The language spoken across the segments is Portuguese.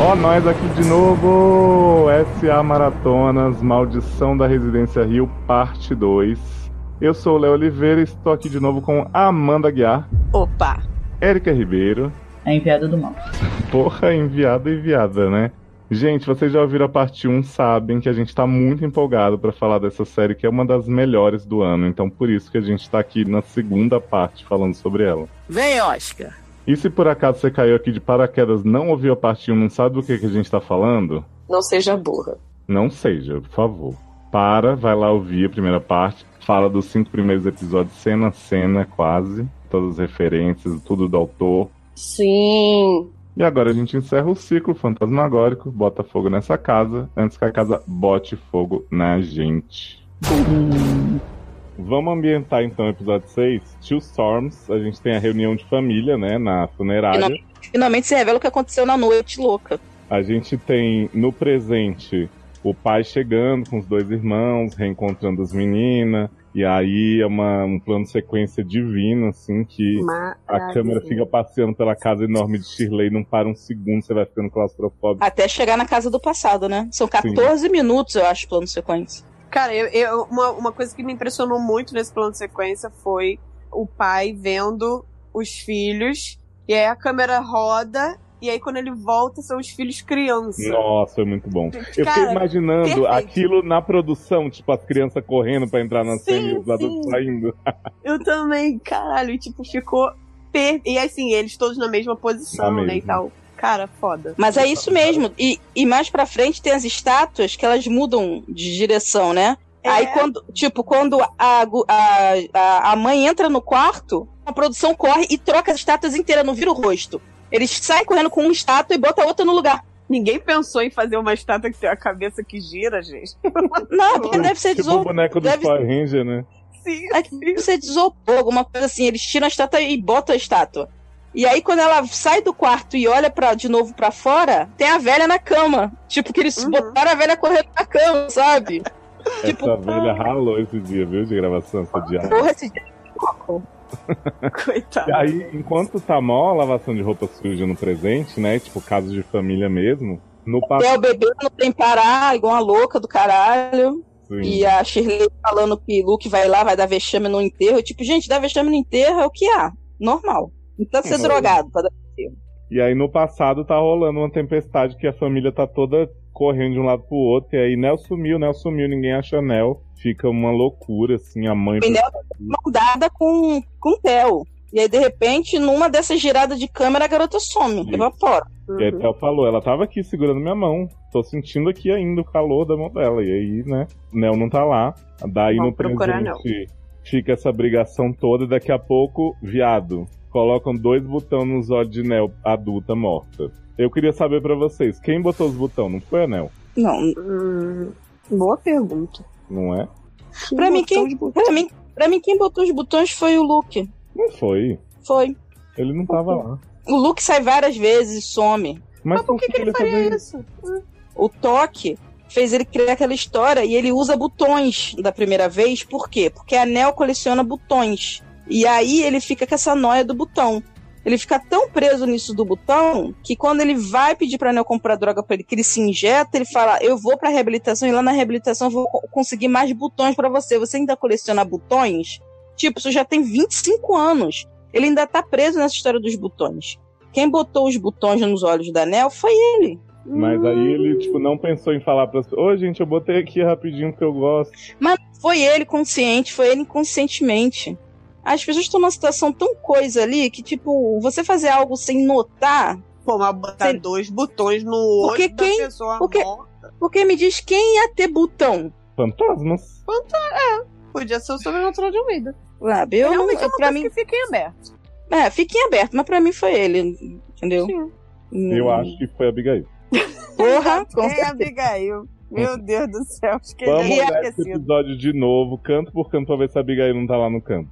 Ó, nós aqui de novo! SA Maratonas, Maldição da Residência Rio, parte 2. Eu sou o Léo Oliveira e estou aqui de novo com a Amanda Guiar, Opa! Érica Ribeiro. A enviada do mal. Porra, enviada e enviada, né? Gente, vocês já ouviram a parte 1, sabem que a gente tá muito empolgado para falar dessa série, que é uma das melhores do ano. Então, por isso que a gente tá aqui na segunda parte falando sobre ela. Vem, Oscar! E se por acaso você caiu aqui de paraquedas, não ouviu a parte 1, não sabe do que, que a gente tá falando? Não seja burra. Não seja, por favor. Para, vai lá ouvir a primeira parte. Fala dos cinco primeiros episódios, cena a cena, quase. Todas as referências, tudo do autor. Sim. E agora a gente encerra o ciclo fantasmagórico, bota fogo nessa casa, antes que a casa bote fogo na gente. Vamos ambientar então o episódio 6, Two Storms. A gente tem a reunião de família, né, na funerária. Finalmente se revela o que aconteceu na noite louca. A gente tem no presente o pai chegando com os dois irmãos, reencontrando as meninas. E aí é uma, um plano de sequência divino, assim, que a câmera fica passeando pela casa enorme de Shirley, não para um segundo, você vai ficando claustrofóbico. Até chegar na casa do passado, né? São 14 minutos, eu acho, plano de sequência. Cara, eu, eu- uma, uma coisa que me impressionou muito nesse plano de sequência foi o pai vendo os filhos, e aí a câmera roda, e aí quando ele volta são os filhos crianças. Nossa, foi muito bom. Eu fiquei Cara, imaginando perfeito. aquilo na produção, tipo, as crianças correndo pra entrar na Sim, cena e os adultos saindo. Eu também, caralho, e, tipo, ficou per... E assim, eles todos na mesma posição, Na né, e mesma. tal. Cara, foda. Mas é isso mesmo. E, e mais pra frente tem as estátuas que elas mudam de direção, né? É. Aí quando, tipo, quando a, a, a, mãe entra no quarto, a produção corre e troca as estátuas inteiras, não vira o rosto. Eles saem correndo com uma estátua e botam a outra no lugar. Ninguém pensou em fazer uma estátua que tem a cabeça que gira, gente. Não, porque deve ser Tipo o boneco do deve- Power Ranger, né? Sim, deve ser desopor, alguma coisa assim. Eles tiram a estátua e botam a estátua. E aí, quando ela sai do quarto e olha pra, de novo pra fora, tem a velha na cama. Tipo, que eles Uhum. botaram a velha correndo na cama, sabe? Tipo, Essa velha ralou esse dia, viu, de gravação, essa diária. Porra, esse dia é coitado. E aí, enquanto tá mó lavação de roupa suja no presente, né? Tipo, casos de família mesmo, no passado. o bebê não tem parar, igual uma louca do caralho. E a Shirley falando que Luke vai lá, vai dar vexame no enterro. Tipo, gente, dar vexame no enterro é o que há. Normal. Não precisa ser Uhum. drogado pra dar E aí no passado tá rolando uma tempestade que a família tá toda correndo de um lado pro outro. E aí Nel sumiu, Nel sumiu, ninguém acha Nel. Fica uma loucura, assim, a mãe. O Nel tá de mão dada com, com o Theo. E aí, de repente, numa dessas giradas de câmera, a garota some, Isso. evapora. E aí Theo falou, ela tava aqui segurando minha mão. Tô sentindo aqui ainda o calor da mão dela. E aí, né, Nel não tá lá. Daí Vamos no procurar presente fica essa brigação toda. E daqui a pouco, viado, colocam dois botões nos olhos de Nel adulta morta. Eu queria saber pra vocês, quem botou os botões? Não foi a Nel? Não, Hum, boa pergunta. Não é? pra mim, quem, pra, mim, pra mim, quem botou os botões foi o Luke. Não foi. Foi. Ele não tava lá. O Luke sai várias vezes e some. Mas, Mas por que, que ele ia faria isso? O toque fez ele criar aquela história e ele usa botões da primeira vez. Por quê? Porque a Nel coleciona botões. E aí ele fica com essa noia do botão. Ele fica tão preso nisso do botão que quando ele vai pedir pra Nel comprar droga pra ele, que ele se injeta, ele fala: Eu vou pra reabilitação e lá na reabilitação eu vou co- conseguir mais botões pra você. Você ainda coleciona botões? Tipo, isso já tem 25 anos. Ele ainda tá preso nessa história dos botões. Quem botou os botões nos olhos da Nel foi ele. Mas aí ele, tipo, não pensou em falar pra Ô, gente, eu botei aqui rapidinho porque eu gosto. Mas foi ele consciente, foi ele inconscientemente. As pessoas estão numa situação tão coisa ali que, tipo, você fazer algo sem notar. Pô, mas botar Sim. dois botões no olho Porque da quem- pessoa porque- morta. Porque me diz quem ia ter botão. Fantasmas? Podia ser o sobrenatural de Almeida. Sabe? Eu, não, Realmente é uma pra coisa mim. que fica em aberto. É, fique em aberto, mas pra mim foi ele. Entendeu? Sim. Eu Hum, acho que foi a Abigail. Porra, com É certeza. Abigail. Meu Deus do céu, acho que Vamos ele é esse episódio de novo, canto por canto, pra ver se a Abigail não tá lá no canto.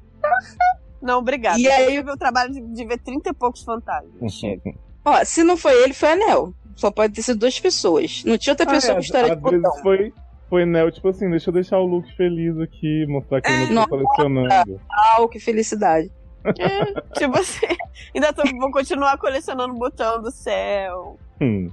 Não, obrigado. E aí- o trabalho de, de ver 30 e poucos fantasmas. Chega. Ó, se não foi ele, foi a Nel. Só pode ter sido duas pessoas. Não tinha outra pessoa Ah, com é, história às de botão. vezes foi, foi Nel, tipo assim, deixa eu deixar o Luke feliz aqui, mostrar que eu não tô colecionando. Ah, que felicidade. Tipo assim, ainda tô, vou continuar colecionando botão do céu. Hum.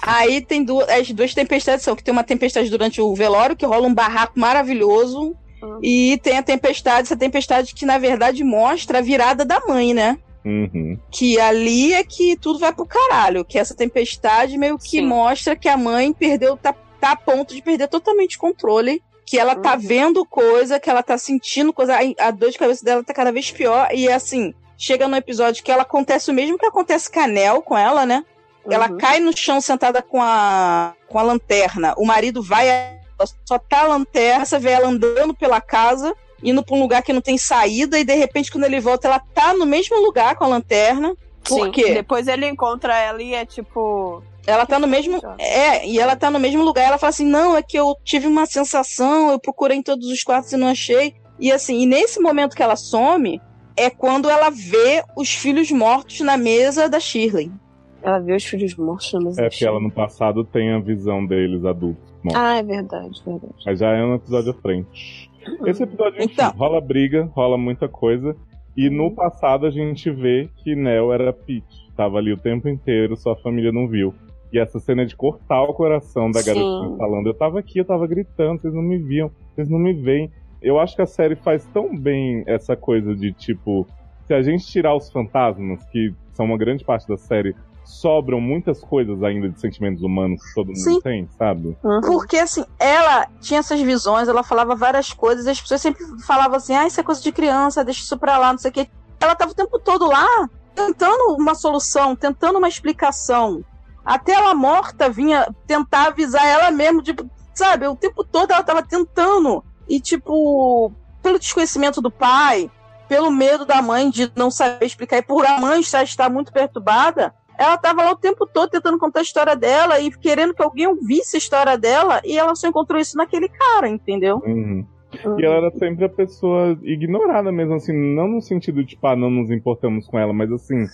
Aí tem duas, as duas tempestades são que tem uma tempestade durante o velório, que rola um barraco maravilhoso. Uhum. E tem a tempestade, essa tempestade que na verdade mostra a virada da mãe, né? Uhum. Que ali é que tudo vai pro caralho. Que essa tempestade meio que Sim. mostra que a mãe perdeu, tá, tá a ponto de perder totalmente o controle. Que ela tá uhum. vendo coisa, que ela tá sentindo coisa. A, a dor de cabeça dela tá cada vez pior. E assim, chega no episódio que ela acontece o mesmo que acontece com a Nel, com ela, né? Uhum. Ela cai no chão sentada com a, com a lanterna. O marido vai, só tá a lanterna, você vê ela andando pela casa, indo pra um lugar que não tem saída, e de repente, quando ele volta, ela tá no mesmo lugar com a lanterna. Por Sim, quê? Depois ele encontra ela e é tipo. Ela tá no mesmo. É, e ela tá no mesmo lugar. Ela fala assim: não, é que eu tive uma sensação, eu procurei em todos os quartos e não achei. E assim, e nesse momento que ela some, é quando ela vê os filhos mortos na mesa da Shirley. Ela vê os filhos mortos na mesa É porque ela no passado tem a visão deles adultos. Ah, é verdade, verdade. Mas já é um episódio à frente. Esse episódio, enfim, então. rola briga, rola muita coisa. E no passado a gente vê que Nel era Pete. Tava ali o tempo inteiro, sua família não viu. E essa cena de cortar o coração da garotinha falando: Eu tava aqui, eu tava gritando, vocês não me viam, vocês não me veem. Eu acho que a série faz tão bem essa coisa de tipo, se a gente tirar os fantasmas, que são uma grande parte da série, sobram muitas coisas ainda de sentimentos humanos que todo mundo Sim. tem, sabe? Porque, assim, ela tinha essas visões, ela falava várias coisas, e as pessoas sempre falavam assim, ah, isso é coisa de criança, deixa isso pra lá, não sei o quê. Ela tava o tempo todo lá, tentando uma solução, tentando uma explicação. Até ela morta vinha tentar avisar ela mesmo, tipo, sabe, o tempo todo ela tava tentando. E, tipo, pelo desconhecimento do pai, pelo medo da mãe de não saber explicar, e por a mãe estar, estar muito perturbada, ela tava lá o tempo todo tentando contar a história dela e querendo que alguém ouvisse a história dela e ela só encontrou isso naquele cara, entendeu? Uhum. E ela era sempre a pessoa ignorada mesmo, assim, não no sentido de, tipo, ah, não nos importamos com ela, mas assim,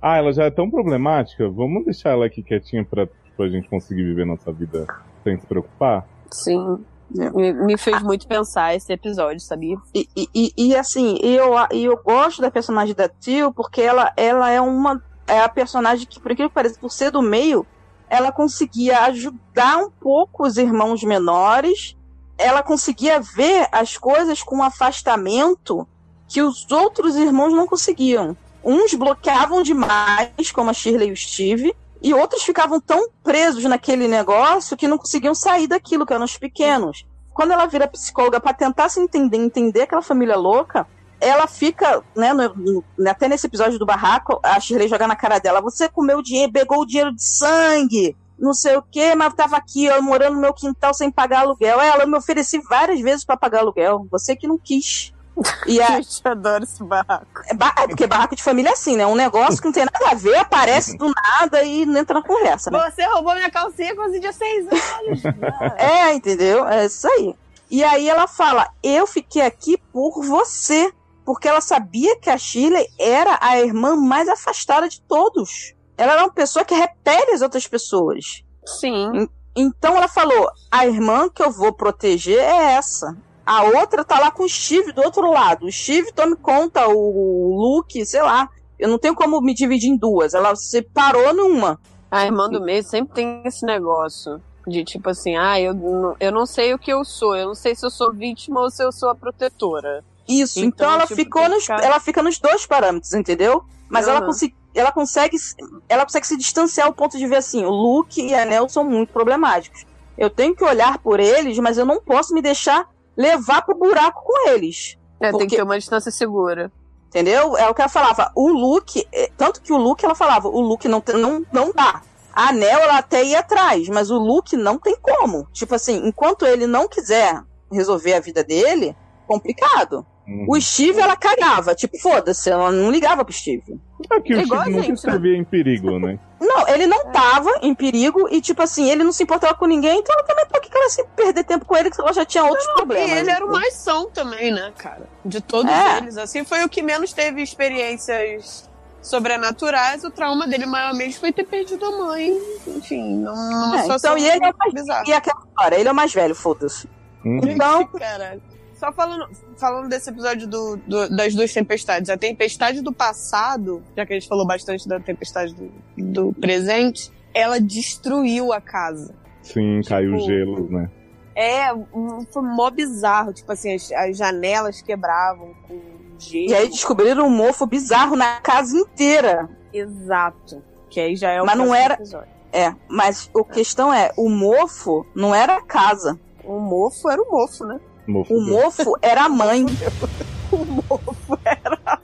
ah, ela já é tão problemática, vamos deixar ela aqui quietinha pra, pra gente conseguir viver nossa vida sem se preocupar? Sim. Me, me, fez muito pensar esse episódio, sabia? E, e, e assim, eu, eu gosto da personagem da Tio porque ela, ela é uma é a personagem que, por aquilo que parece, por ser do meio, ela conseguia ajudar um pouco os irmãos menores, ela conseguia ver as coisas com um afastamento que os outros irmãos não conseguiam. Uns bloqueavam demais, como a Shirley e o Steve, e outros ficavam tão presos naquele negócio que não conseguiam sair daquilo, que eram os pequenos. Quando ela vira psicóloga para tentar se entender, entender aquela família louca, ela fica, né, no, no, até nesse episódio do barraco, a Shirley joga na cara dela, você comeu o dinheiro, pegou o dinheiro de sangue, não sei o quê, mas tava aqui, eu morando no meu quintal sem pagar aluguel. Ela me ofereci várias vezes para pagar aluguel, você que não quis. E a... Eu adoro esse barraco. É, ba... é, porque barraco de família é assim, né? Um negócio que não tem nada a ver, aparece do nada e não entra na conversa. Né? Você roubou minha calcinha quando tinha seis anos. é, entendeu? É isso aí. E aí ela fala: Eu fiquei aqui por você porque ela sabia que a Shirley era a irmã mais afastada de todos. Ela era uma pessoa que repele as outras pessoas. Sim. Então ela falou: a irmã que eu vou proteger é essa. A outra tá lá com o Steve do outro lado. O Steve tome conta, o Luke, sei lá. Eu não tenho como me dividir em duas. Ela separou numa. A irmã do meio sempre tem esse negócio. De tipo assim, ah, eu, eu não sei o que eu sou. Eu não sei se eu sou vítima ou se eu sou a protetora. Isso, então, então ela tipo, ficou nos, ficar... ela fica nos dois parâmetros, entendeu? Mas uhum. ela, consegue, ela consegue ela consegue se distanciar ao ponto de ver assim, o Luke e a Nell são muito problemáticos. Eu tenho que olhar por eles, mas eu não posso me deixar levar pro buraco com eles. É, porque... tem que ter uma distância segura. Entendeu? É o que ela falava. O Luke, é, tanto que o Luke, ela falava, o Luke não, não, não dá. A Nell, ela até ia atrás, mas o Luke não tem como. Tipo assim, enquanto ele não quiser resolver a vida dele, complicado. Uhum. O Steve, ela cagava. Tipo, foda-se, ela não ligava pro Steve. É que o é Steve nunca esteve em perigo, né? Não, ele não tava em perigo e, tipo assim, ele não se importava com ninguém, então ela também, por que ela se perder tempo com ele, que ela já tinha outros não, problemas. E ele era o mais são também, né, cara? De todos é. eles, assim, foi o que menos teve experiências sobrenaturais, o trauma dele maior mesmo foi ter perdido a mãe, enfim, numa é, situação então, e ele é mais, bizarra. E aquela história, ele é o mais velho, foda-se. Hum. Então, Caralho. Só falando, falando desse episódio do, do, das duas tempestades. A tempestade do passado, já que a gente falou bastante da tempestade do, do presente, ela destruiu a casa. Sim, tipo, caiu gelo, né? É, foi mó bizarro. Tipo assim, as, as janelas quebravam com gelo. E aí descobriram um mofo bizarro na casa inteira. Exato. Que aí já é o Mas não era. Episódio. É, mas a questão é, o mofo não era a casa. O mofo era o mofo, né? Mofo o mofo era a mãe. o mofo era a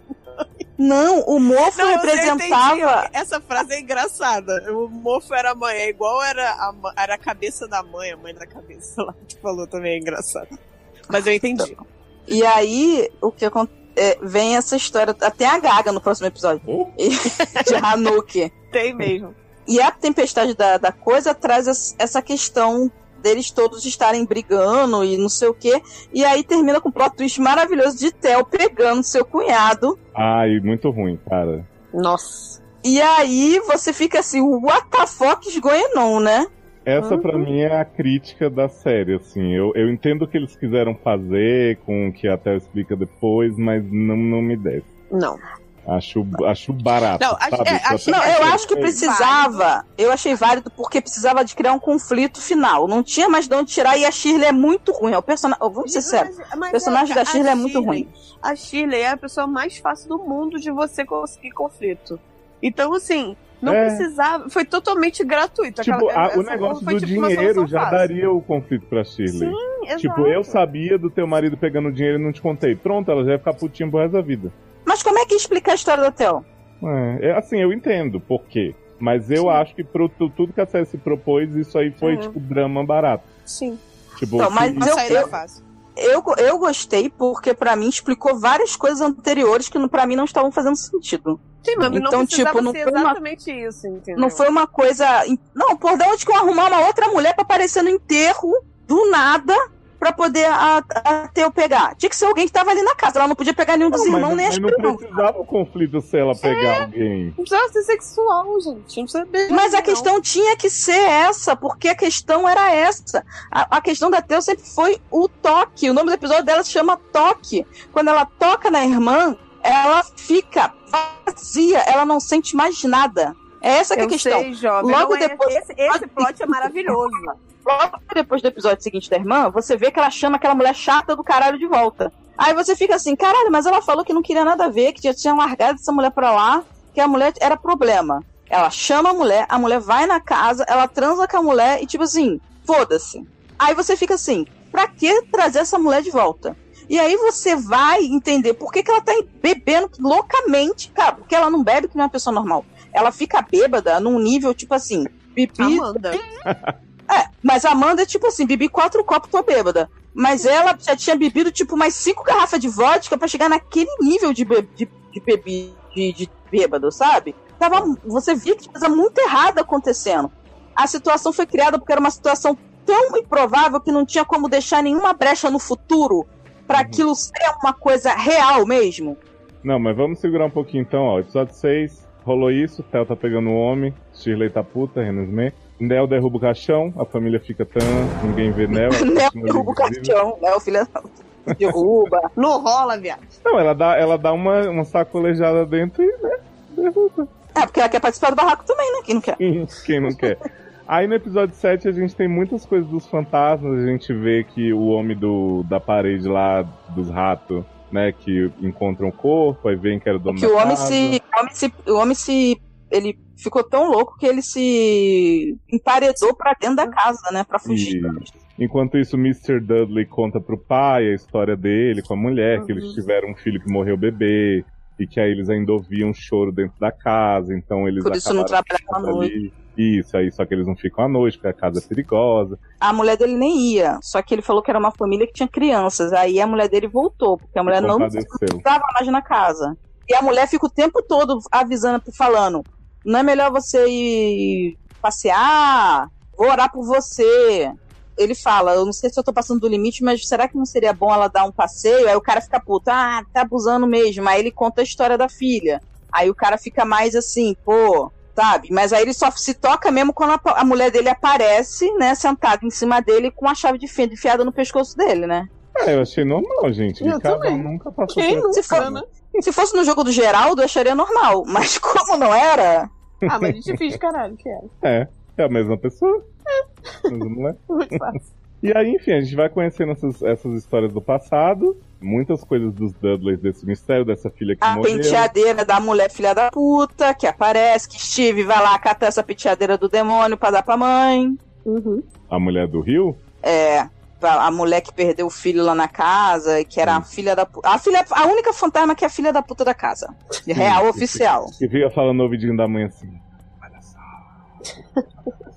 não, o mofo não, representava. Essa frase é engraçada. O mofo era a mãe, é igual era a, era a cabeça da mãe, a mãe da cabeça lá que falou também é engraçado. Mas eu entendi. E aí, o que acontece? É, vem essa história, até a Gaga no próximo episódio. Oh. de Hanuki. Tem mesmo. E a tempestade da, da coisa traz essa questão deles todos estarem brigando e não sei o quê. E aí termina com um plot twist maravilhoso de Theo pegando seu cunhado. Ai, muito ruim, cara. Nossa. E aí você fica assim, what the fuck is going on, né? Essa uhum. para mim é a crítica da série, assim. Eu, eu entendo o que eles quiseram fazer, com o que a Theo explica depois, mas não, não me desce. Não. Acho, acho barato. Não, acho, é, acho, não eu acho que precisava. Eu achei válido porque precisava de criar um conflito final. Não tinha mais de onde tirar e a Shirley é muito ruim. O personagem, vamos ser sérios. O personagem é, da Shirley, é muito ruim. A Shirley é a pessoa mais fácil do mundo de você conseguir conflito. Então, assim, não é. precisava. Foi totalmente gratuito. Tipo, Aquela, a, o negócio do tipo dinheiro já fácil. daria o conflito pra Shirley. Sim, exato. Tipo, eu sabia do teu marido pegando dinheiro e não te contei. Pronto, ela já ia ficar putinha pro resto da vida. Mas como é que explica a história do hotel? É, é assim, eu entendo por quê. Mas eu Sim. acho que pro, tudo que a série se propôs, isso aí foi, uhum. tipo, drama barato. Sim. Tipo, então, mas eu, eu, eu, eu gostei porque para mim explicou várias coisas anteriores que para mim não estavam fazendo sentido. Sim, mas então, não tipo, não foi exatamente uma, isso, entendeu? Não foi uma coisa. Não, por de onde que eu arrumar uma outra mulher para aparecer no enterro do nada para poder a, a Teu pegar. Tinha que ser alguém que tava ali na casa. Ela não podia pegar nenhum dos não, irmãos mas, nem as Mas não precisava o conflito se ela pegar é, alguém. Não precisava ser sexual, gente. Não precisa beijar, Mas a questão tinha que ser essa, porque a questão era essa. A, a questão da Teu sempre foi o toque. O nome do episódio dela se chama Toque. Quando ela toca na irmã, ela fica vazia, ela não sente mais nada. É essa que é a questão. Sei, jovem. Logo não é depois. Esse, esse plot é maravilhoso logo depois do episódio seguinte da irmã, você vê que ela chama aquela mulher chata do caralho de volta. Aí você fica assim, caralho, mas ela falou que não queria nada a ver, que já tinha largado essa mulher pra lá, que a mulher era problema. Ela chama a mulher, a mulher vai na casa, ela transa com a mulher e tipo assim, foda-se. Aí você fica assim, pra que trazer essa mulher de volta? E aí você vai entender por que, que ela tá bebendo loucamente, cara, porque ela não bebe é uma pessoa normal. Ela fica bêbada num nível, tipo assim, pipi. Amanda. É, mas a Amanda, tipo assim, bebi quatro copos, tô bêbada. Mas ela já tinha bebido, tipo, mais cinco garrafas de vodka para chegar naquele nível de, be de, de, bebi, de, de bêbado, sabe? Tava, você via que tinha coisa muito errada acontecendo. A situação foi criada porque era uma situação tão improvável que não tinha como deixar nenhuma brecha no futuro para uhum. aquilo ser uma coisa real mesmo. Não, mas vamos segurar um pouquinho então, ó. Episódio 6, rolou isso, Theo tá pegando o um homem, Shirley tá puta, Renan Smith. Nel derruba o caixão, a família fica tão. ninguém vê Nel. Nel derruba o caixão, Nel, filha derruba. Não rola, viado. Não, ela dá, ela dá uma, uma sacolejada dentro e, né, derruba. É, porque ela quer participar do barraco também, né? Quem não quer? Quem não quer. Aí no episódio 7 a gente tem muitas coisas dos fantasmas, a gente vê que o homem do, da parede lá, dos ratos, né, que encontram o corpo, aí vem que era o dono que o homem, se, o homem se o homem se ele ficou tão louco que ele se emparedou para dentro da casa, né, para fugir. E, enquanto isso, Mr. Dudley conta pro pai a história dele com a mulher, uhum. que eles uhum. tiveram um filho que morreu bebê e que aí eles ainda ouviam choro dentro da casa, então eles Por isso não trabalhavam à noite. Isso, aí só que eles não ficam à noite, porque a casa é perigosa. A mulher dele nem ia, só que ele falou que era uma família que tinha crianças. Aí a mulher dele voltou, porque a mulher não estava mais na casa. E a mulher fica o tempo todo avisando, falando: não é melhor você ir passear? Vou orar por você. Ele fala, eu não sei se eu tô passando do limite, mas será que não seria bom ela dar um passeio? Aí o cara fica puto, ah, tá abusando mesmo. Aí ele conta a história da filha. Aí o cara fica mais assim, pô, sabe? Mas aí ele só se toca mesmo quando a, a mulher dele aparece, né, sentada em cima dele com a chave de fenda enfiada no pescoço dele, né? É, eu achei normal, gente. Eu Ricardo nunca passou Quem por se for, né? Se fosse no jogo do Geraldo, eu acharia normal. Mas como não era. Ah, mas a gente finge caralho que era. É. É a mesma pessoa. É. Mesma mulher. Muito fácil. E aí, enfim, a gente vai conhecendo essas, essas histórias do passado, muitas coisas dos Dudleys, desse mistério, dessa filha que a morreu. A penteadeira da mulher filha da puta, que aparece, que Steve vai lá catar essa penteadeira do demônio pra dar pra mãe. Uhum. A mulher do Rio? É, a mulher que perdeu o filho lá na casa, que era a filha da puta. A, filha, a única fantasma que é a filha da puta da casa. Real oficial. Que fica falando no ouvidinho da mãe assim. Olha só.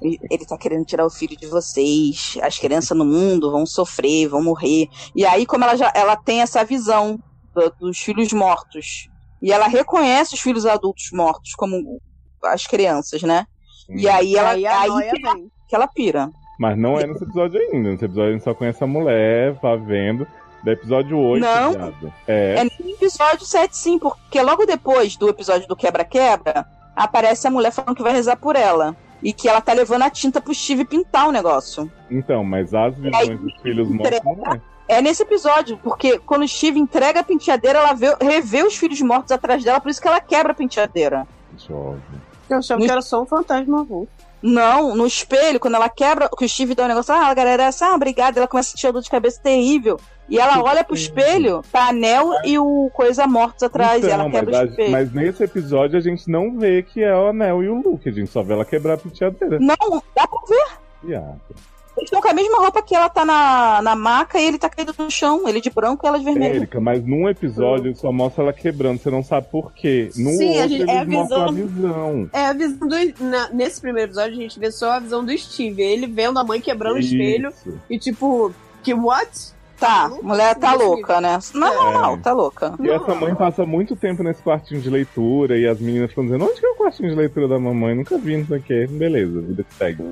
Ele tá querendo tirar o filho de vocês. As crianças no mundo vão sofrer, vão morrer. E aí, como ela já ela tem essa visão do, dos filhos mortos. E ela reconhece os filhos adultos mortos como as crianças, né? Hum. E aí ela aí, aí que, ela, que ela pira. Mas não é nesse episódio ainda. Nesse episódio a gente só conhece a mulher, vai vendo. Do episódio 8, Não, viado. é. É no episódio 7, sim, porque logo depois do episódio do Quebra-Quebra, aparece a mulher falando que vai rezar por ela. E que ela tá levando a tinta pro Steve pintar o negócio. Então, mas as visões aí, dos filhos mortos não é. É nesse episódio, porque quando o Steve entrega a penteadeira, ela vê, revê os filhos mortos atrás dela, por isso que ela quebra a penteadeira. Jovem. Eu achava no... que era só um fantasma avulso. Não, no espelho, quando ela quebra, que o Steve dá um negócio, ah, a galera, essa, ah, obrigada, ela começa a sentir dor de cabeça terrível. E ela olha pro espelho, tá anel e o coisa mortos atrás, então, e ela quebra mas, o espelho. Mas nesse episódio a gente não vê que é o anel e o Luke, a gente só vê ela quebrar a penteadeira. Não, dá pra ver. Yeah. Eles estão com a mesma roupa que ela tá na, na maca e ele tá caído no chão. Ele de branco e ela de vermelho. Érica, mas num episódio só mostra ela quebrando, você não sabe por quê. No Sim, outro, a gente, é a visão, a visão. É a visão do. Na, nesse primeiro episódio, a gente vê só a visão do Steve. Ele vendo a mãe quebrando Isso. o espelho. E tipo, que what? Tá, mulher tá louca, né? Não é normal, tá louca. E essa mãe passa muito tempo nesse quartinho de leitura e as meninas ficam dizendo: onde que é o quartinho de leitura da mamãe? Nunca vi, não sei o quê. Beleza, vida que segue.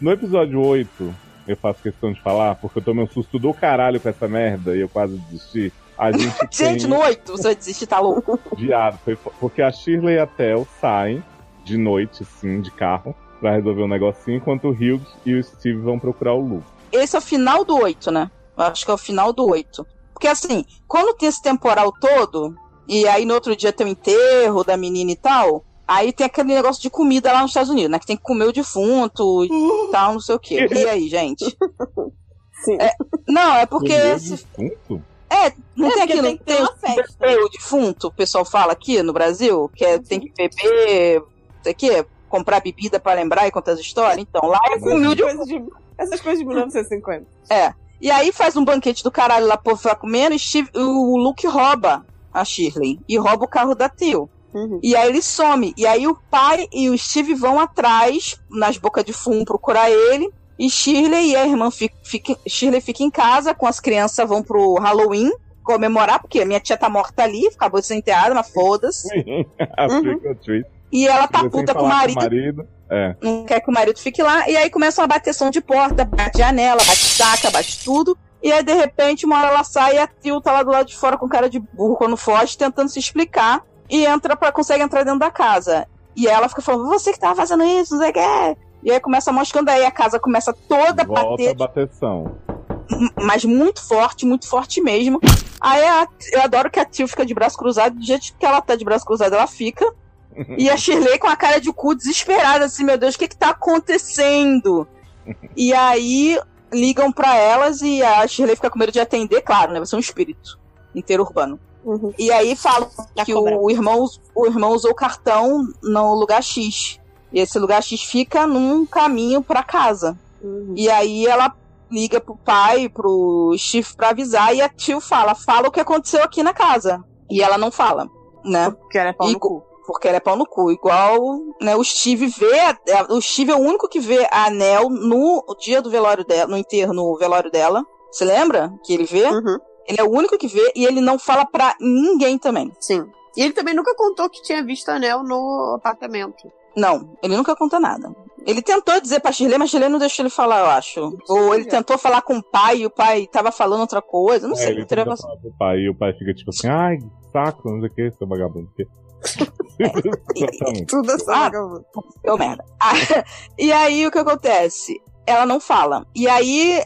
No episódio 8, eu faço questão de falar, porque eu tomei um susto do caralho com essa merda e eu quase desisti. A gente, gente tem... no 8 você vai desistir, tá louco? Viado, foi porque a Shirley e a Tel saem de noite, sim, de carro, pra resolver um negocinho, enquanto o Hugh e o Steve vão procurar o Luke. Esse é o final do 8, né? Eu acho que é o final do 8. Porque assim, quando tem esse temporal todo, e aí no outro dia tem o enterro da menina e tal, Aí tem aquele negócio de comida lá nos Estados Unidos, né? Que tem que comer o defunto e uhum. tal, não sei o quê. E aí, gente? Sim. É, não, é porque. Esse... Defunto? É, não é, tem aquilo. Tem, tem uma festa. o defunto, o pessoal fala aqui no Brasil, que é, tem que beber, sei que, comprar bebida para lembrar e contar as histórias. Então, lá é comer o defunto. De, essas coisas de 1950. É. E aí faz um banquete do caralho lá, povo vai comendo, e Steve, o Luke rouba a Shirley e rouba o carro da Tio. Uhum. E aí ele some. E aí o pai e o Steve vão atrás, nas bocas de fumo, procurar ele. E Shirley e a irmã fica, fica, Shirley fica em casa, com as crianças vão pro Halloween comemorar, porque a minha tia tá morta ali, acabou de ser enterrada, mas foda-se. uhum. E ela tá puta com o marido. Com o marido. É. Não quer que o marido fique lá. E aí começa uma bateção de porta, bate janela, bate saca, bate tudo. E aí, de repente, uma hora ela sai e a Tio tá lá do lado de fora com cara de burro quando foge, tentando se explicar e entra para consegue entrar dentro da casa. E ela fica falando, você que tava fazendo isso, não sei o que. E aí começa moscando aí, a casa começa toda a bater. A bateção. Mas muito forte, muito forte mesmo. Aí a, eu adoro que a Tio fica de braço cruzado, do jeito que ela tá de braço cruzado, ela fica. e a Shirley com a cara de cu desesperada, assim, meu Deus, o que que tá acontecendo? e aí ligam para elas e a Shirley fica com medo de atender, claro, né? Vai ser um espírito inteiro urbano. Uhum. E aí falam que o irmão, o irmão usou o cartão no lugar X. E esse lugar X fica num caminho para casa. Uhum. E aí ela liga pro pai, pro Steve pra avisar, e a tio fala, fala o que aconteceu aqui na casa. E ela não fala, né? Porque ela é pau e, no cu. Porque ela é pau no cu. Igual, né, o Steve vê, o Steve é o único que vê a Anel no dia do velório dela, no enterro, no velório dela. Você lembra que ele vê? Uhum. Ele é o único que vê e ele não fala pra ninguém também. Sim. E ele também nunca contou que tinha visto anel no apartamento. Não, ele nunca conta nada. Ele tentou dizer pra Shirley, mas Shirley não deixou ele falar, eu acho. Ou ele tentou falar com o pai e o pai tava falando outra coisa. Não é, sei. Ele tenta falar com o pai e o pai fica tipo assim, ai, saco, não sei o que, seu vagabundo. é, Tudo assim, ah, vagabundo. Deu merda. Ah, e aí o que acontece? Ela não fala. E aí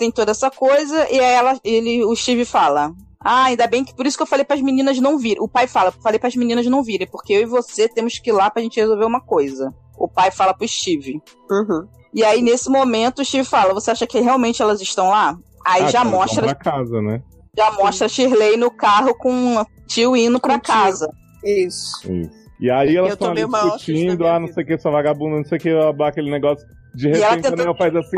tem toda essa coisa, e aí ela, ele, o Steve fala. Ah, ainda bem que por isso que eu falei para as meninas não virem. O pai fala, falei para as meninas não virem, porque eu e você temos que ir lá pra gente resolver uma coisa. O pai fala pro Steve. Uhum. E aí, nesse momento, o Steve fala: Você acha que realmente elas estão lá? Aí Ah, já elas vão mostra, Pra casa, né? já mostra a Shirley no carro com o tio indo tio. casa. Isso. Isso. E aí elas Eu estão discutindo, ah, não vida. sei o que, sua vagabunda, não sei o que, blá, aquele negócio. De ela repente a tentando- Nel faz assim.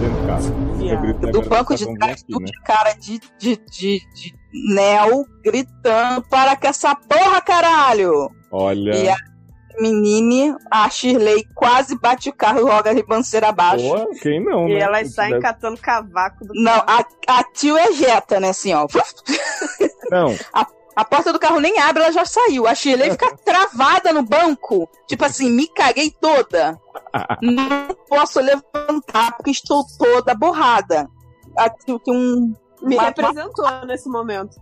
dentro do carro. Eu grito, Do agora banco de trás, tudo né? de cara de, de, de, de Nel gritando: Para com essa porra, caralho! Olha. E a menine, a Shirley quase bate o carro e joga a ribanceira abaixo. Pô, quem não, E né? elas saem tivesse- catando cavaco do Não, carro. a, a tio ejeta, né, assim, ó. Não, A porta do carro nem abre, ela já saiu. A Shirley fica travada no banco. Tipo assim, me caguei toda. Não posso levantar porque estou toda borrada. A tio tem um. Me representou nesse momento.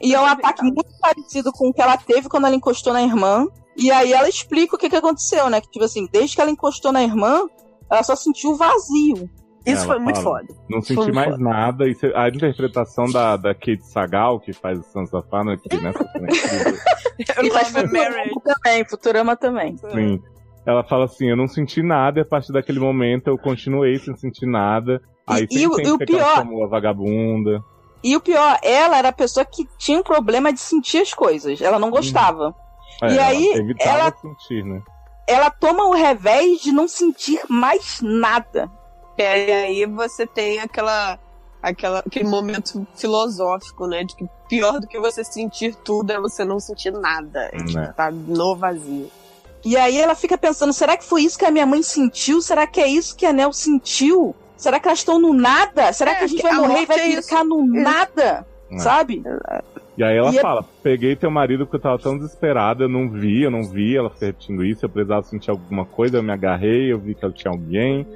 E é um ataque muito parecido com o que ela teve quando ela encostou na irmã. E aí ela explica o que, que aconteceu, né? Que, tipo assim, desde que ela encostou na irmã, ela só sentiu vazio. Isso Ela foi muito fala. foda. não Foi senti mais foda. nada. E a interpretação da, da Kate Sagal, que faz o Sansa of Anarchy, né? essa cena é. Eu E faz. Futurama também, Futurama também. Sim. Ela fala assim: eu não senti nada, e a partir daquele momento eu continuei sem sentir nada. Aí E- e o- e o pior- chamou a vagabunda. E o pior, ela era a pessoa que tinha um problema de sentir as coisas. Ela não gostava. É, E ela aí, ela- sentir, né? Ela toma o revés de não sentir mais nada. E aí você tem aquela, aquela, aquele momento filosófico, né? De que pior do que você sentir tudo é você não sentir nada. É, tipo, Né. tá no vazio. E aí ela fica pensando: será que foi isso que a minha mãe sentiu? Será que é isso que a Nel sentiu? Será que elas estão no nada? Será É, que a gente que vai a morrer e vai é isso. ficar no Isso. nada? É. Sabe? E aí ela E é- fala: peguei teu marido porque eu tava tão desesperada, eu não vi, eu não vi, ela repetindo isso, eu precisava sentir alguma coisa, eu me agarrei, eu vi que ela tinha alguém.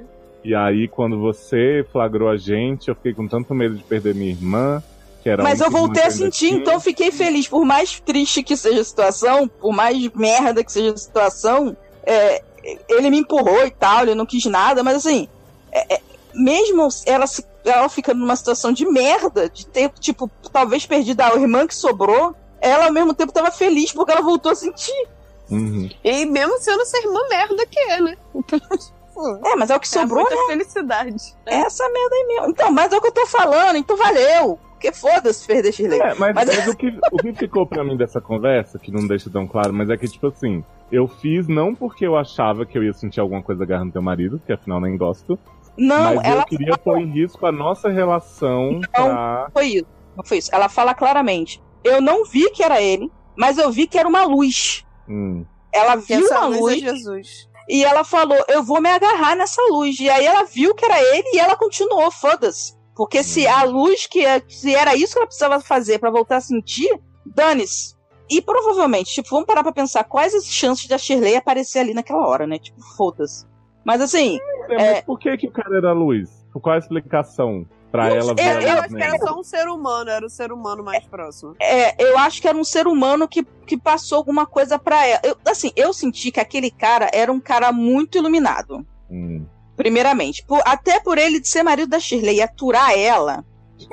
E aí, quando você flagrou a gente, eu fiquei com tanto medo de perder minha irmã. Que era Mas a eu voltei a sentir, tinha. então eu fiquei feliz. Por mais triste que seja a situação, por mais merda que seja a situação, é, ele me empurrou e tal, ele não quis nada, mas assim, é, é, mesmo ela, se, ela ficando numa situação de merda, de ter, tipo, talvez perdido a irmã que sobrou, ela ao mesmo tempo tava feliz porque ela voltou a sentir. Uhum. E mesmo sendo essa irmã merda que é, né? É, mas é o que sobrou, é né? muita felicidade. É essa merda aí mesmo. Então, mas é o que eu tô falando, então valeu. Porque foda-se perder Shirley. É, mas, Mas- mas o, que, o que ficou pra mim dessa conversa, que não deixa tão claro, mas é que, tipo assim, eu fiz não porque eu achava que eu ia sentir alguma coisa agarrando teu marido, que afinal nem gosto, Não, mas ela eu queria pôr em risco a nossa relação pra. foi isso. Não foi isso. Ela fala claramente. Eu não vi que era ele, mas eu vi que era uma luz. Hum, Ela viu essa uma luz luz é Jesus. E ela falou: Eu vou me agarrar nessa luz. E aí ela viu que era ele e ela continuou, foda-se. Porque se Hum. a luz que é- se era isso que ela precisava fazer pra voltar a sentir, dane-se. E provavelmente, tipo, vamos parar pra pensar quais as chances da Shirley aparecer ali naquela hora, né? Tipo, foda-se. Mas assim, é, mas por que, que o cara era luz? Qual a explicação pra Não ela ver eu- Eu acho que era só um ser humano, era o ser humano mais próximo. é, eu acho que era um ser humano que, que passou alguma coisa pra ela. Eu, assim, eu senti que aquele cara era um cara muito iluminado. Hum. Primeiramente. Por- até por ele de ser marido da Shirley e aturar ela.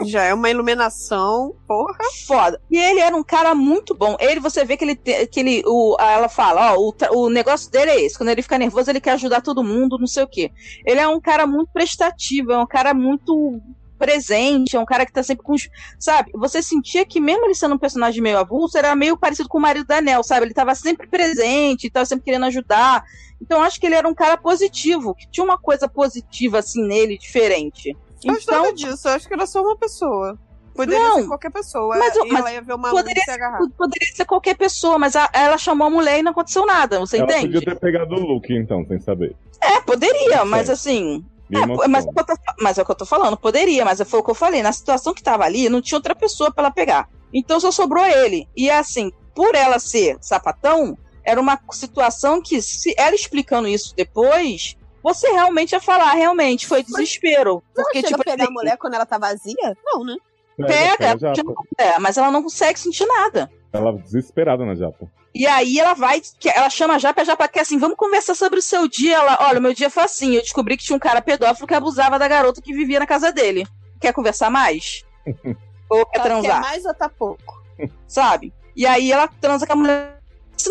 Já é uma iluminação, porra. Foda. E ele era um cara muito bom. Ele, você vê que ele. te- Que ele o, ela fala: ó, o, o negócio dele é esse. Quando ele fica nervoso, ele quer ajudar todo mundo, não sei o quê. Ele é um cara muito prestativo, é um cara muito presente, é um cara que tá sempre com. os- Sabe? Você sentia que, mesmo ele sendo um personagem meio avulso, era meio parecido com o marido da Nel, sabe? Ele tava sempre presente, tava sempre querendo ajudar. Então, eu acho que ele era um cara positivo, que tinha uma coisa positiva, assim, nele, diferente. Eu Então, disso, eu acho que era só uma pessoa. Poderia Não, ser qualquer pessoa. mas eu- e mas ela ia ver uma poderia se agarrar. Poderia ser qualquer pessoa, mas a- ela chamou a mulher e não aconteceu nada, você Ela entende? podia ter pegado o Luke, então, sem saber. É, poderia, mas assim. É, mas, é o que eu tô, mas é o que eu tô falando, poderia, mas foi o que eu falei. Na situação que tava ali, não tinha outra pessoa pra ela pegar. Então só sobrou ele. E assim, por ela ser sapatão, era uma situação que, se ela explicando isso depois, você realmente ia falar, realmente, foi desespero. Porque, Chega tipo, pegar assim, a mulher quando ela tá vazia? Não, né? pega, já, já- é, mas ela não consegue sentir nada. Ela desesperada na japa. E aí ela vai, que- ela chama a Japa, a Japa quer assim, vamos conversar sobre o seu dia. Ela, olha, meu dia foi assim, eu descobri que tinha um cara pedófilo que abusava da garota que vivia na casa dele. Quer conversar mais? Ou quer Ela quer transar? mais ou tá pouco? Sabe? E aí ela transa com a mulher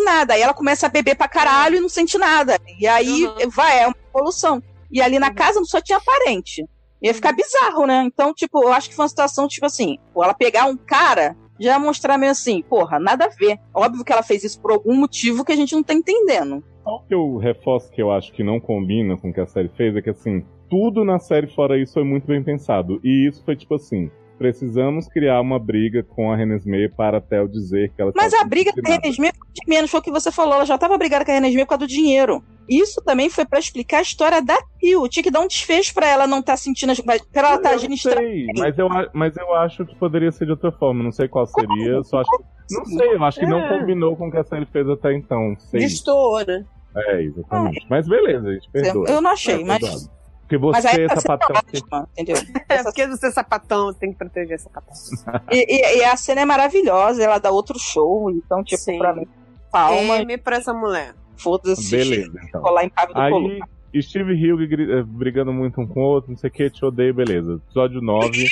nada. Aí ela começa a beber pra caralho e não sente nada. E aí uhum. vai, é uma evolução. E ali na uhum. casa só tinha parente. Ia ficar bizarro, né? Então, tipo, eu acho que foi uma situação, tipo assim, ela pegar um cara já mostrar meio assim, porra, nada a ver. Óbvio que ela fez isso por algum motivo que a gente não tá entendendo. O que eu reforço que eu acho que não combina com o que a série fez é que, assim, tudo na série fora isso foi muito bem pensado. E isso foi tipo assim: precisamos criar uma briga com a Renesmee para até eu dizer que ela Mas a briga com a Renesmee de menos foi o que você falou, ela já estava brigada com a Renesmee por causa do dinheiro. Isso também foi para explicar a história da Tio. Tinha que dar um desfecho para ela não estar tá sentindo. Pra ela estar tá agindo estranho. Mas eu, mas eu acho que poderia ser de outra forma. Não sei qual seria. Como? Só acho, não sei, eu acho que é. não combinou com o que a série fez até então. Destoou, né? É, exatamente. É. Mas beleza, a gente perdoa. Eu não achei, é, mas. Porque você, mas é sapatão. Ótima, entendeu? É, porque você é sapatão, tem que proteger sapatão. e, e, e, a cena é maravilhosa, ela dá outro show, então, tipo, Sim. pra mim, palma. M pra essa mulher. Foda-se. Beleza, então. Colar em do Aí, colo. Steve Hugh eh, brigando muito um com o outro, não sei o que, te odeio, beleza. Episódio 9.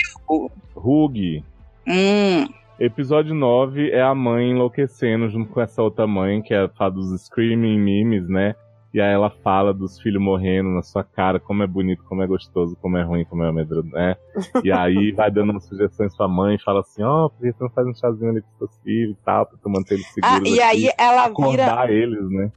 Hugh. Hum. Episódio 9 é a mãe enlouquecendo junto com essa outra mãe, que é a dos Screaming Memes, né? E aí ela fala dos filhos morrendo na sua cara, como é bonito, como é gostoso, como é ruim, como é medroso, né? E aí vai dando umas sugestões pra mãe, fala assim, ó, oh, por que você não faz um chazinho ali com seus filhos e tal, pra tu manter eles seguros ah, E aí ela vira... eles, né?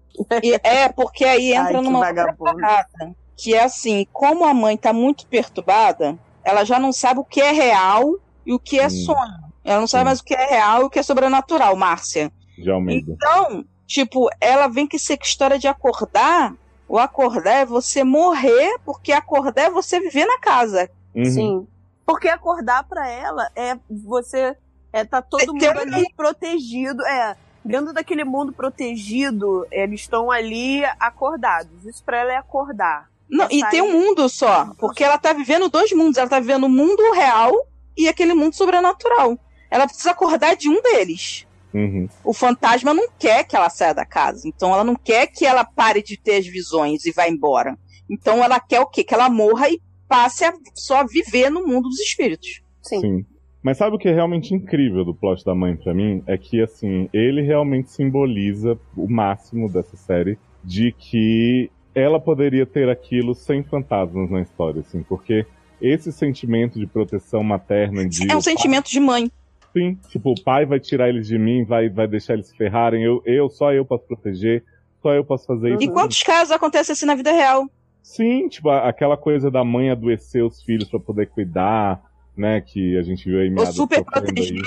E, é, porque aí entra Ai, numa parada, que é assim, como a mãe tá muito perturbada, ela já não sabe o que é real e o que é hum. sonho. Ela não sabe Sim. mais o que é real e o que é sobrenatural, Márcia. De Almeida. Então, Tipo, ela vem que ser história de acordar. O acordar é você morrer, porque acordar é você viver na casa. Uhum. Sim. Porque acordar para ela é você. É, tá todo é, mundo ali protegido. É, dentro daquele mundo protegido, eles estão ali acordados. Isso pra ela é acordar. Não, e tem um mundo só. Porque ela tá vivendo dois mundos. Ela tá vivendo o mundo real e aquele mundo sobrenatural. Ela precisa acordar de um deles. Uhum. O fantasma não quer que ela saia da casa. Então ela não quer que ela pare de ter as visões e vá embora. Então ela quer o quê? Que ela morra e passe a só viver no mundo dos espíritos. Sim. Sim. Mas sabe o que é realmente incrível do plot da mãe para mim? É que, assim, ele realmente simboliza o máximo dessa série de que ela poderia ter aquilo sem fantasmas na história, assim, porque esse sentimento de proteção materna de é um sentimento de mãe. Sim, tipo, o pai vai tirar eles de mim, vai, vai deixar eles se ferrarem, eu, eu, só eu posso proteger, só eu posso fazer isso. E quantos casos acontecem assim na vida real? Sim, tipo, aquela coisa da mãe adoecer os filhos para poder cuidar, né, que a gente viu aí Ou super proteger,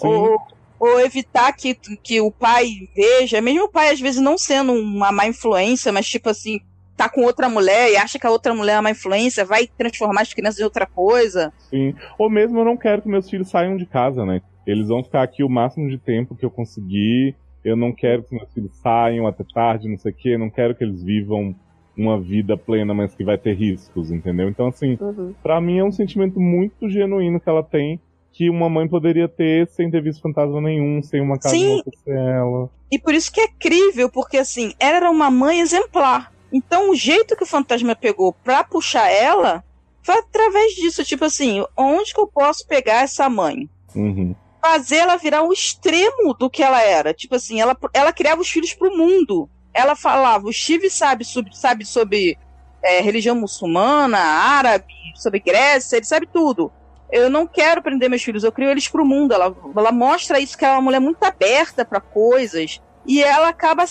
ou, ou evitar que, que o pai veja, mesmo o pai às vezes não sendo uma má influência, mas tipo assim, tá com outra mulher e acha que a outra mulher é uma influência, vai transformar as crianças em outra coisa. Sim. Ou mesmo eu não quero que meus filhos saiam de casa, né? Eles vão ficar aqui o máximo de tempo que eu conseguir. Eu não quero que meus filhos saiam até tarde, não sei o quê. Não quero que eles vivam uma vida plena, mas que vai ter riscos, entendeu? Então, assim, uhum. para mim é um sentimento muito genuíno que ela tem que uma mãe poderia ter sem ter visto fantasma nenhum, sem uma casa Sim. ela. E por isso que é crível, porque assim, ela era uma mãe exemplar. Então, o jeito que o fantasma pegou pra puxar ela foi através disso. Tipo assim, onde que eu posso pegar essa mãe? Uhum. Fazer ela virar o extremo do que ela era. Tipo assim, ela, ela criava os filhos pro mundo. Ela falava, o Steve sabe, sobre, sabe sobre é, religião muçulmana, árabe, sobre Grécia, ele sabe tudo. Eu não quero prender meus filhos, eu crio eles pro mundo. Ela, ela mostra isso, que ela é uma mulher muito aberta para coisas. E ela acaba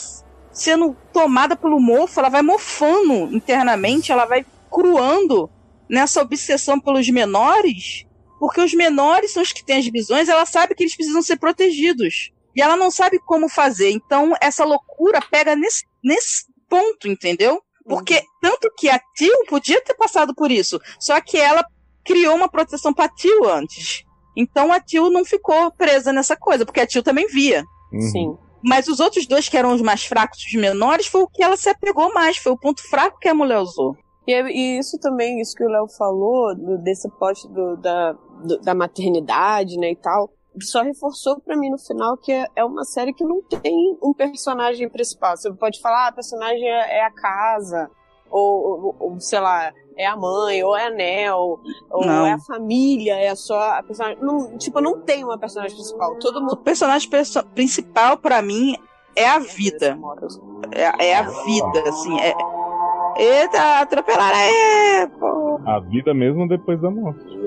sendo tomada pelo mofo, ela vai mofando internamente, ela vai cruando nessa obsessão pelos menores, porque os menores são os que têm as visões, ela sabe que eles precisam ser protegidos. E ela não sabe como fazer. Então, essa loucura pega nesse, nesse ponto, entendeu? Porque uhum. tanto que a Tio podia ter passado por isso, só que ela criou uma proteção pra Tio antes. Então a Tio não ficou presa nessa coisa, porque a Tio também via. Uhum. Sim. Mas os outros dois, que eram os mais fracos, os menores, foi o que ela se apegou mais, foi o ponto fraco que a mulher usou. E, e isso também, isso que o Léo falou, do, desse pote do, da, do, da maternidade, né, e tal, só reforçou para mim no final que é, é, uma série que não tem um personagem principal. Você pode falar, ah, a personagem é, é a casa, ou, ou, ou, sei lá, é a mãe, ou é a Nel, ou não. é a família, é só a personagem. Não, tipo, não tem uma personagem principal. Todo mundo. O personagem perso principal, para mim, é a vida. É, é a vida, assim. É, Eita, atropelar é. A vida mesmo depois da morte.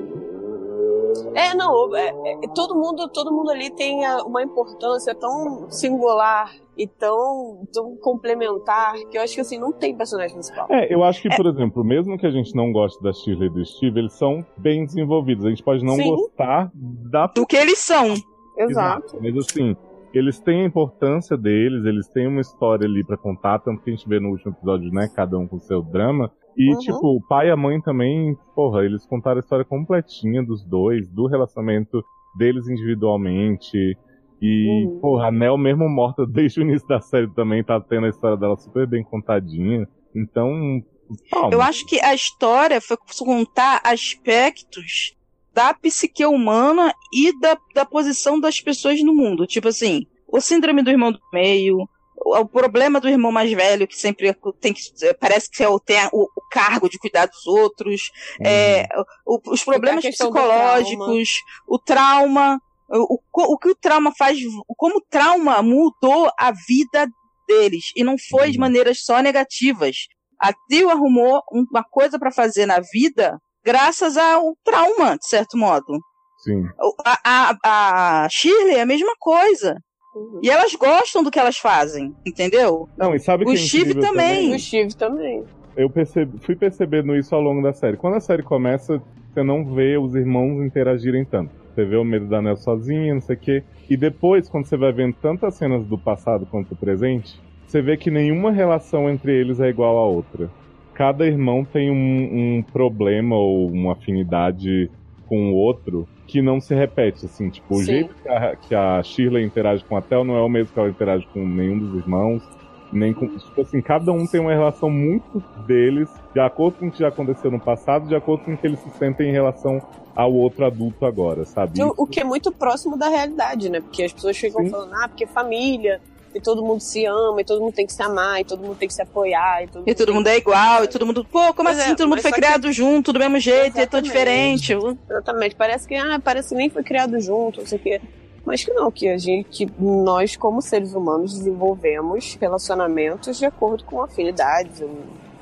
É, não, é, é, todo mundo, todo mundo ali tem uma importância tão singular e tão, tão complementar que eu acho que assim não tem personagem principal. É, eu acho que, por exemplo, mesmo que a gente não goste da Shirley e do Steve, eles são bem desenvolvidos. A gente pode não Sim. gostar da do que eles são. Exato. Exato. Mas assim, eles têm a importância deles, eles têm uma história ali para contar, tanto que a gente vê no último episódio, né, cada um com seu drama. E, uhum. tipo, o pai e a mãe também, porra, eles contaram a história completinha dos dois, do relacionamento deles individualmente. E, uhum. porra, a Nel, mesmo morta desde o início da série, também tá tendo a história dela super bem contadinha. Então. Calma. Eu acho que a história foi contar aspectos da psique humana e da, da posição das pessoas no mundo. Tipo assim, o síndrome do irmão do meio, o, o problema do irmão mais velho, que sempre tem que. Parece que tem o, o cargo de cuidar dos outros, uhum. é, o, os problemas psicológicos, trauma. o trauma. O, o, que o trauma faz, como o trauma mudou a vida deles, e não foi uhum. de maneiras só negativas. A Tio arrumou uma coisa para fazer na vida graças ao trauma, de certo modo. Sim. A, a, a Shirley é a mesma coisa. Uhum. E elas gostam do que elas fazem, entendeu? Não, e sabe o que é Steve também. também. O Steve também. Eu percebi, fui percebendo isso ao longo da série. Quando a série começa, você não vê os irmãos interagirem tanto. Você vê o medo da Nell sozinha, não sei o quê. E depois, quando você vai vendo tantas cenas do passado quanto do presente, você vê que nenhuma relação entre eles é igual à outra cada irmão tem um, um, problema ou uma afinidade com o outro que não se repete, assim, tipo, o Sim. jeito que a, que a, Shirley interage com a Tel não é o mesmo que ela interage com nenhum dos irmãos, nem com, tipo assim, cada um tem uma relação muito deles, de acordo com o que já aconteceu no passado, de acordo com o que eles se sentem em relação ao outro adulto agora, sabe? O, o que é muito próximo da realidade, né? Porque as pessoas ficam Sim. falando, ah, porque família, e todo mundo se ama, e todo mundo tem que se amar, e todo mundo tem que se apoiar. E todo mundo, e todo mundo é igual, e todo mundo, pô, como pois assim? É, todo mundo foi criado que... junto, do mesmo jeito, e é tão diferente. Exatamente. Parece que, ah, parece que nem foi criado junto, não sei o quê. Mas que não, que a gente, que nós, como seres humanos, desenvolvemos relacionamentos de acordo com afinidades,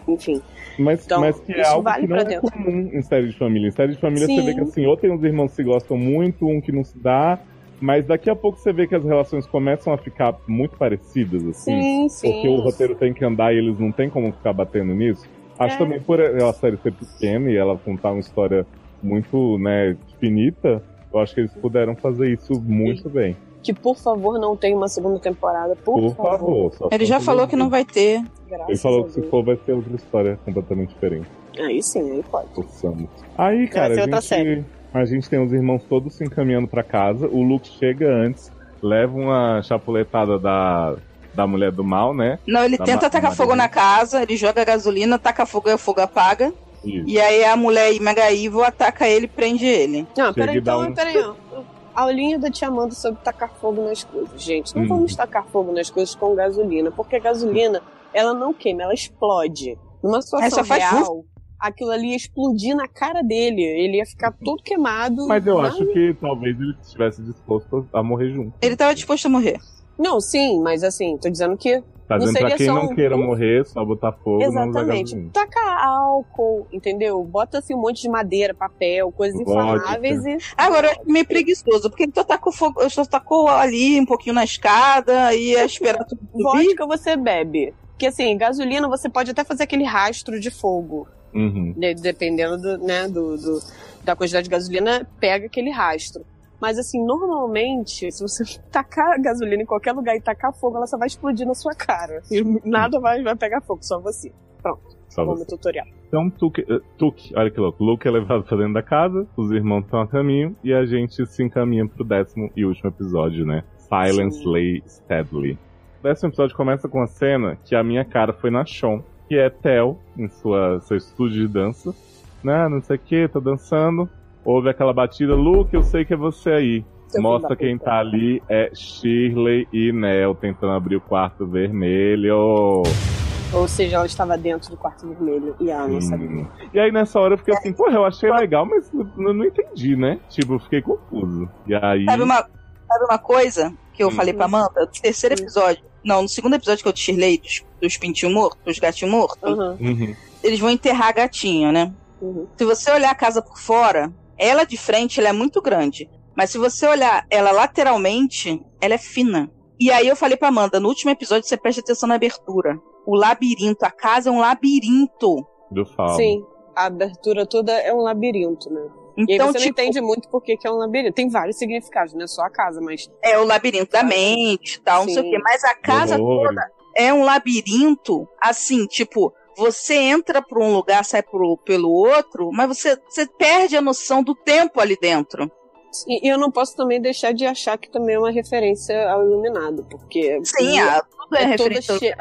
enfim. Mas, então, mas que é algo vale que não é dentro. comum em série de família. Em série de família Sim. você vê que assim, ou tem uns irmãos que se gostam muito, um que não se dá, mas daqui a pouco você vê que as relações começam a ficar muito parecidas, assim. Sim, sim. Porque o roteiro tem que andar e eles não tem como ficar batendo nisso. Acho é. também por a série ser pequena e ela contar uma história muito, né, finita, eu acho que eles puderam fazer isso muito bem. Que por favor não tenha uma segunda temporada, por, por favor. favor Ele já falou que não vai ter. Graças Ele falou que se for vai ser outra história completamente diferente. Aí sim, aí pode. Possamos. Aí, cara, a gente a gente tem os irmãos todos se encaminhando para casa. O Luke chega antes, leva uma chapuletada da, da mulher do mal, né? Não, ele da tenta tacar fogo na casa, ele joga gasolina, taca fogo e o fogo apaga. Isso. E aí a mulher Mega Evil ataca ele e prende ele. Não, peraí, então, um... peraí. Aulinha da Tia Amanda sobre tacar fogo nas coisas. Gente, não hum. vamos tacar fogo nas coisas com gasolina, porque a gasolina, ela não queima, ela explode. Numa situação real, aquilo ali ia explodir na cara dele. Ele ia ficar todo queimado. Mas eu acho que talvez ele estivesse disposto a morrer junto. Ele estava disposto a morrer. Não, sim, mas assim, tô dizendo que. Tá dizendo pra quem não um... queira morrer, só botar fogo Exatamente. Taca álcool, entendeu? Bota assim um monte de madeira, papel, coisas inflamáveis e. Agora, meio preguiçoso, porque ele só tacou fogo, só tacou ali um pouquinho na escada e ia esperar tudo. Vodka você bebe. Porque assim, gasolina você pode até fazer aquele rastro de fogo. Uhum. Dependendo do, né, do, do, da quantidade de gasolina, pega aquele rastro. Mas assim, normalmente, se você tacar gasolina em qualquer lugar e tacar fogo, ela só vai explodir na sua cara. E nada vai, vai pegar fogo, só você. Pronto. Só Como você. tutorial. Então, Tuk, uh, Tuk, olha que louco. Luke é levado pra dentro da casa, os irmãos estão a caminho e a gente se encaminha pro décimo e último episódio, né? Silence Sim. Lay Steadily. O décimo episódio começa com a cena que a minha cara foi na Sean que é Tel, em sua, seu estúdio de dança. Né, não sei o que, tá dançando. Ouve aquela batida, Luke, eu sei que é você aí. Mostra quem tá ali é Shirley e Nel tentando abrir o quarto vermelho. Ou seja, ela estava dentro do quarto vermelho e ela não sabia. E aí nessa hora eu fiquei assim, porra, eu achei legal, mas não, não entendi, né? Tipo, eu fiquei confuso. E aí. Sabe uma, sabe uma coisa que eu hum. falei pra Amanda? No terceiro episódio. Não, no segundo episódio que eu te Shirley, dos, dos pintinhos mortos, dos gatinhos mortos. Uhum. Uhum. Eles vão enterrar gatinho, né? Uhum. Se você olhar a casa por fora, ela de frente ela é muito grande. Mas se você olhar ela lateralmente, ela é fina. E aí eu falei pra Amanda, no último episódio você presta atenção na abertura. O labirinto, a casa é um labirinto. Do Fauno. Sim, a abertura toda é um labirinto, né? Então, aí você tipo, não entende muito por que é um labirinto. Tem vários significados, não é só a casa, mas. É o labirinto da mente e tal, Sim. não sei o quê. Mas a casa toda é um labirinto, assim, tipo, você entra por um lugar, sai por, pelo outro, mas você, você perde a noção do tempo ali dentro. E, eu não posso também deixar de achar que também é uma referência ao Iluminado, porque. Sim, a, tudo é, é referência cheia,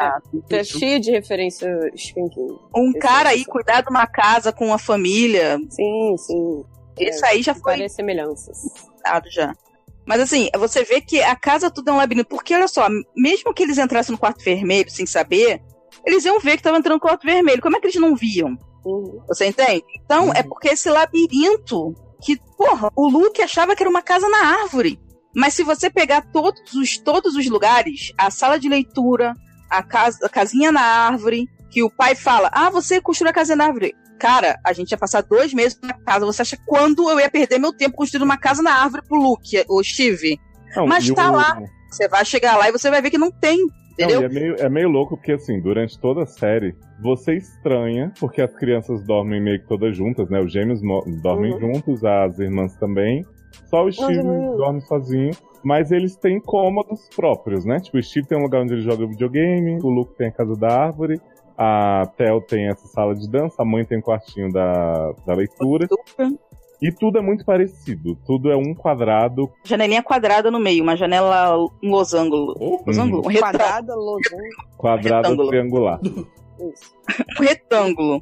é, é cheia de referência Stephen King. Um cara aí cuidar de uma casa com uma família. Sim, sim. Isso é, aí já foi. Várias semelhanças. já. Mas assim, você vê que a casa tudo é um labirinto. Porque olha só, mesmo que eles entrassem no quarto vermelho sem saber, eles iam ver que estavam entrando no quarto vermelho. Como é que eles não viam? Uhum. Você entende? Então, uhum. é porque esse labirinto que, porra, o Luke achava que era uma casa na árvore. Mas se você pegar todos os, todos os lugares, a sala de leitura, a, casa, a casinha na árvore, que o pai fala: Ah, você construiu a casa na árvore. Cara, a gente ia passar dois meses na casa. Você acha quando eu ia perder meu tempo construindo uma casa na árvore pro Luke, o Steve? Não, Mas tá o... lá. Você vai chegar lá e você vai ver que não tem. Entendeu? Não, é, meio, é meio louco porque, assim, durante toda a série, você estranha, porque as crianças dormem meio que todas juntas, né? Os gêmeos dormem uhum. juntos, as irmãs também. Só o Steve uhum. dorme sozinho. Mas eles têm cômodos próprios, né? Tipo, o Steve tem um lugar onde ele joga videogame, o Luke tem a casa da árvore, a Tel tem essa sala de dança, a mãe tem o um quartinho da, da leitura. E tudo é muito parecido. Tudo é um quadrado. Janelinha quadrada no meio, uma janela um losango. Oh, losango? Um Quadrada, losango. Quadrado retângulo. triangular. um retângulo.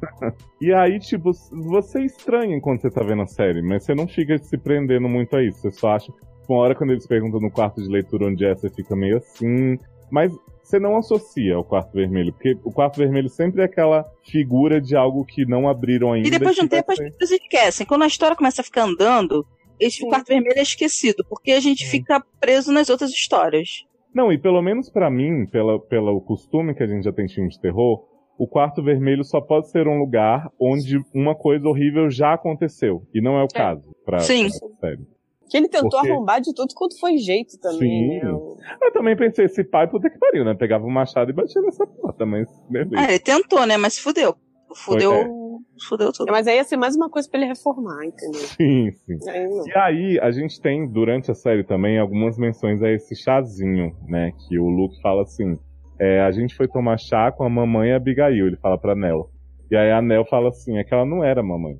e aí, tipo, você estranha enquanto você tá vendo a série, mas você não fica se prendendo muito a isso. Você só acha. Uma hora quando eles perguntam no quarto de leitura onde é, você fica meio assim. Mas você não associa ao quarto vermelho, porque o quarto vermelho sempre é aquela figura de algo que não abriram ainda. E depois de um tempo ser... as pessoas esquecem. Quando a história começa a ficar andando, esse quarto vermelho é esquecido, porque a gente fica preso nas outras histórias. Não, e pelo menos para mim, pela, pelo costume que a gente já tem em filmes de terror, o quarto vermelho só pode ser um lugar onde uma coisa horrível já aconteceu. E não é o é. caso pra, Sim. pra série. Que ele tentou Porque... arrombar de tudo quanto foi jeito também. Sim. Né? Eu também pensei, esse pai, puta que pariu, né? Pegava o um machado e batia nessa porta, mas. Ah, ele tentou, né? Mas fudeu. Fudeu. Foi, é. Fudeu tudo. Mas aí ia ser mais uma coisa pra ele reformar, entendeu? Sim, sim. Aí e aí, a gente tem, durante a série também, algumas menções a esse chazinho, né? Que o Luke fala assim: é, a gente foi tomar chá com a mamãe e a Abigail, ele fala pra Nel. E aí a Nel fala assim: é que ela não era mamãe.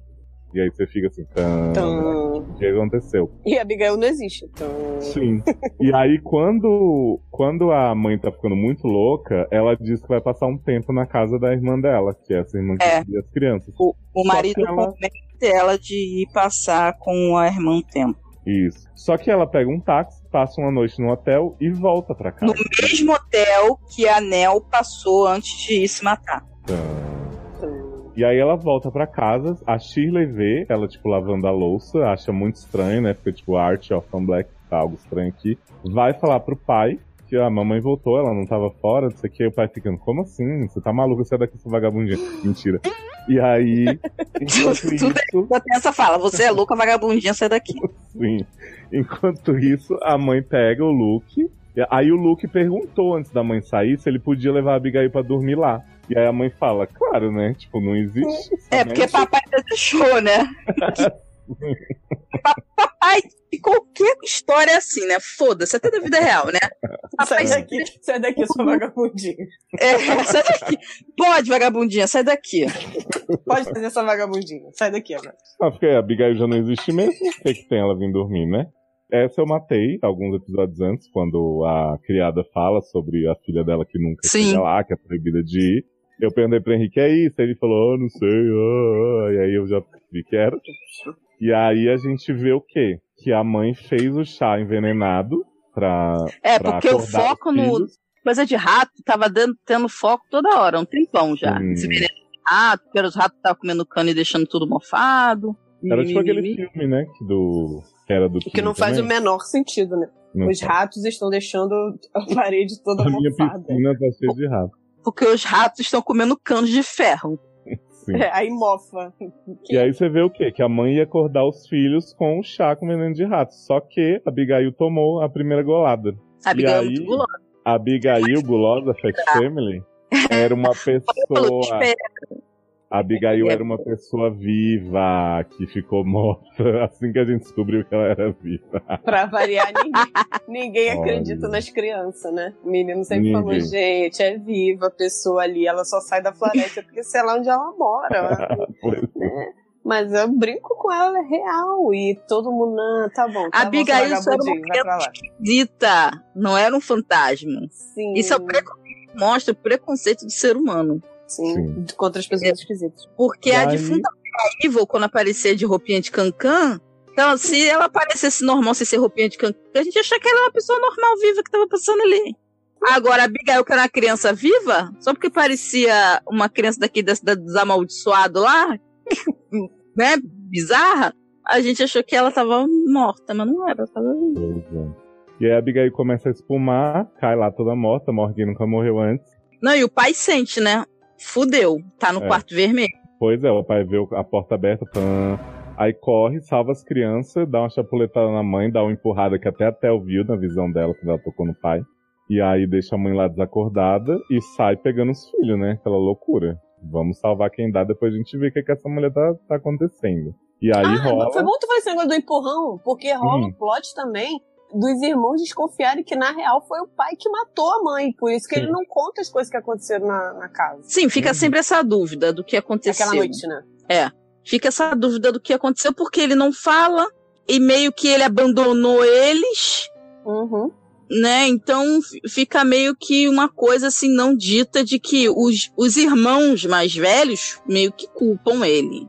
E aí você fica assim, tan... o que aconteceu? E a Abigail não existe. Sim. E aí quando, quando a mãe tá ficando muito louca, ela diz que vai passar um tempo na casa da irmã dela, que é essa irmã que é. as crianças. O, o marido ela... convence ela de ir passar com a irmã um tempo. Isso. Só que ela pega um táxi, passa uma noite no hotel e volta pra casa. No mesmo hotel que a Nel passou antes de ir se matar. Tan... E aí ela volta para casa, a Shirley vê ela, tipo, lavando a louça, acha muito estranho, né? Porque, tipo, Art of Black tá algo estranho aqui. Vai falar pro pai que a mamãe voltou, ela não tava fora, não sei o que, o pai ficando, como assim? Você tá maluco, você é daqui, sua vagabundinha. Mentira. E aí, enquanto isso... essa fala, você é louca, vagabundinha, sai daqui. Sim. Enquanto isso, a mãe pega o Luke, aí o Luke perguntou antes da mãe sair se ele podia levar a Abigail pra dormir lá. E aí a mãe fala, claro, né? Tipo, não existe. É, porque papai deixou, né? papai, e qualquer história é assim, né? Foda-se, até da vida real, né? Papai, sai daqui, sai daqui, sua vagabundinha. É, sai daqui. Pode, vagabundinha, sai daqui. Pode fazer essa vagabundinha, sai daqui agora. Ah, porque a Abigail já não existe mesmo, o que, que tem ela vir dormir, né? Essa eu matei alguns episódios antes, quando a criada fala sobre a filha dela que nunca Sim. chega lá, que é proibida de ir. Eu perguntei pro Henrique, é isso? Ele falou, oh, não sei, oh, oh. e aí eu já vi que era. E aí a gente vê o quê? Que a mãe fez o chá envenenado pra. É, pra porque o foco no. Coisa de rato tava dando, tendo foco toda hora, um tempão já. Hum. Esse veneno de rato, porque os ratos estavam comendo cano e deixando tudo mofado. Era tipo aquele filme, né? Do que era do Que não faz o menor sentido, né? Não Os ratos estão deixando a parede toda a mofada. minha piscina tá cheia de ratos. Porque os ratos estão comendo canos de ferro. Sim. É, aí mofa. E aí você vê o quê? Que a mãe ia acordar os filhos com o chá com veneno de rato. Só que a Abigail tomou a primeira golada. Abigail e é aí, gulosa. Abigail, gulosa, Fat Family, era uma pessoa. A Abigail era uma pessoa viva que ficou morta assim que a gente descobriu que ela era viva. Pra variar, ninguém, ninguém acredita nas crianças, né? O menino sempre ninguém. falou: gente, é viva a pessoa ali, ela só sai da floresta porque sei lá onde ela mora. é. Mas eu brinco com ela, é real. E todo mundo, não, tá bom. Tá Abigail só era uma esquisita, não era um fantasma. Sim. Isso é o mostra o preconceito do ser humano. Sim, Sim. contra as pessoas é. esquisitas. Porque e a defunta Evil, quando aparecer de roupinha de cancan, então, se ela aparecesse normal sem ser roupinha de cancan, a gente achar que ela era uma pessoa normal, viva, que tava passando ali. Agora, a Abigail, que era uma criança viva, só porque parecia uma criança daqui da cidade desamaldiçoado lá, né, bizarra, a gente achou que ela tava morta, mas não era, ela tava viva. É. E aí a Abigail começa a espumar, cai lá toda morta, morre quem nunca morreu antes. Não, e o pai sente, né? Fudeu, tá no é. quarto vermelho. Pois é, o pai vê a porta aberta, pã, aí corre, salva as crianças, dá uma chapuletada na mãe, dá uma empurrada que até a Tel viu na visão dela quando ela tocou no pai. E aí deixa a mãe lá desacordada e sai pegando os filhos, né? Aquela loucura. Vamos salvar quem dá, depois a gente vê o que, que essa mulher tá, tá acontecendo. E aí ah, rola. Foi bom tu falar esse negócio do empurrão, porque rola hum. um plot também dos irmãos desconfiarem que, na real, foi o pai que matou a mãe. Por isso que Sim. ele não conta as coisas que aconteceram na, na casa. Sim, fica uhum. sempre essa dúvida do que aconteceu. Aquela noite, né? É. Fica essa dúvida do que aconteceu, porque ele não fala e meio que ele abandonou eles. Uhum. Né? Então fica meio que uma coisa assim não dita de que os, os irmãos mais velhos meio que culpam ele.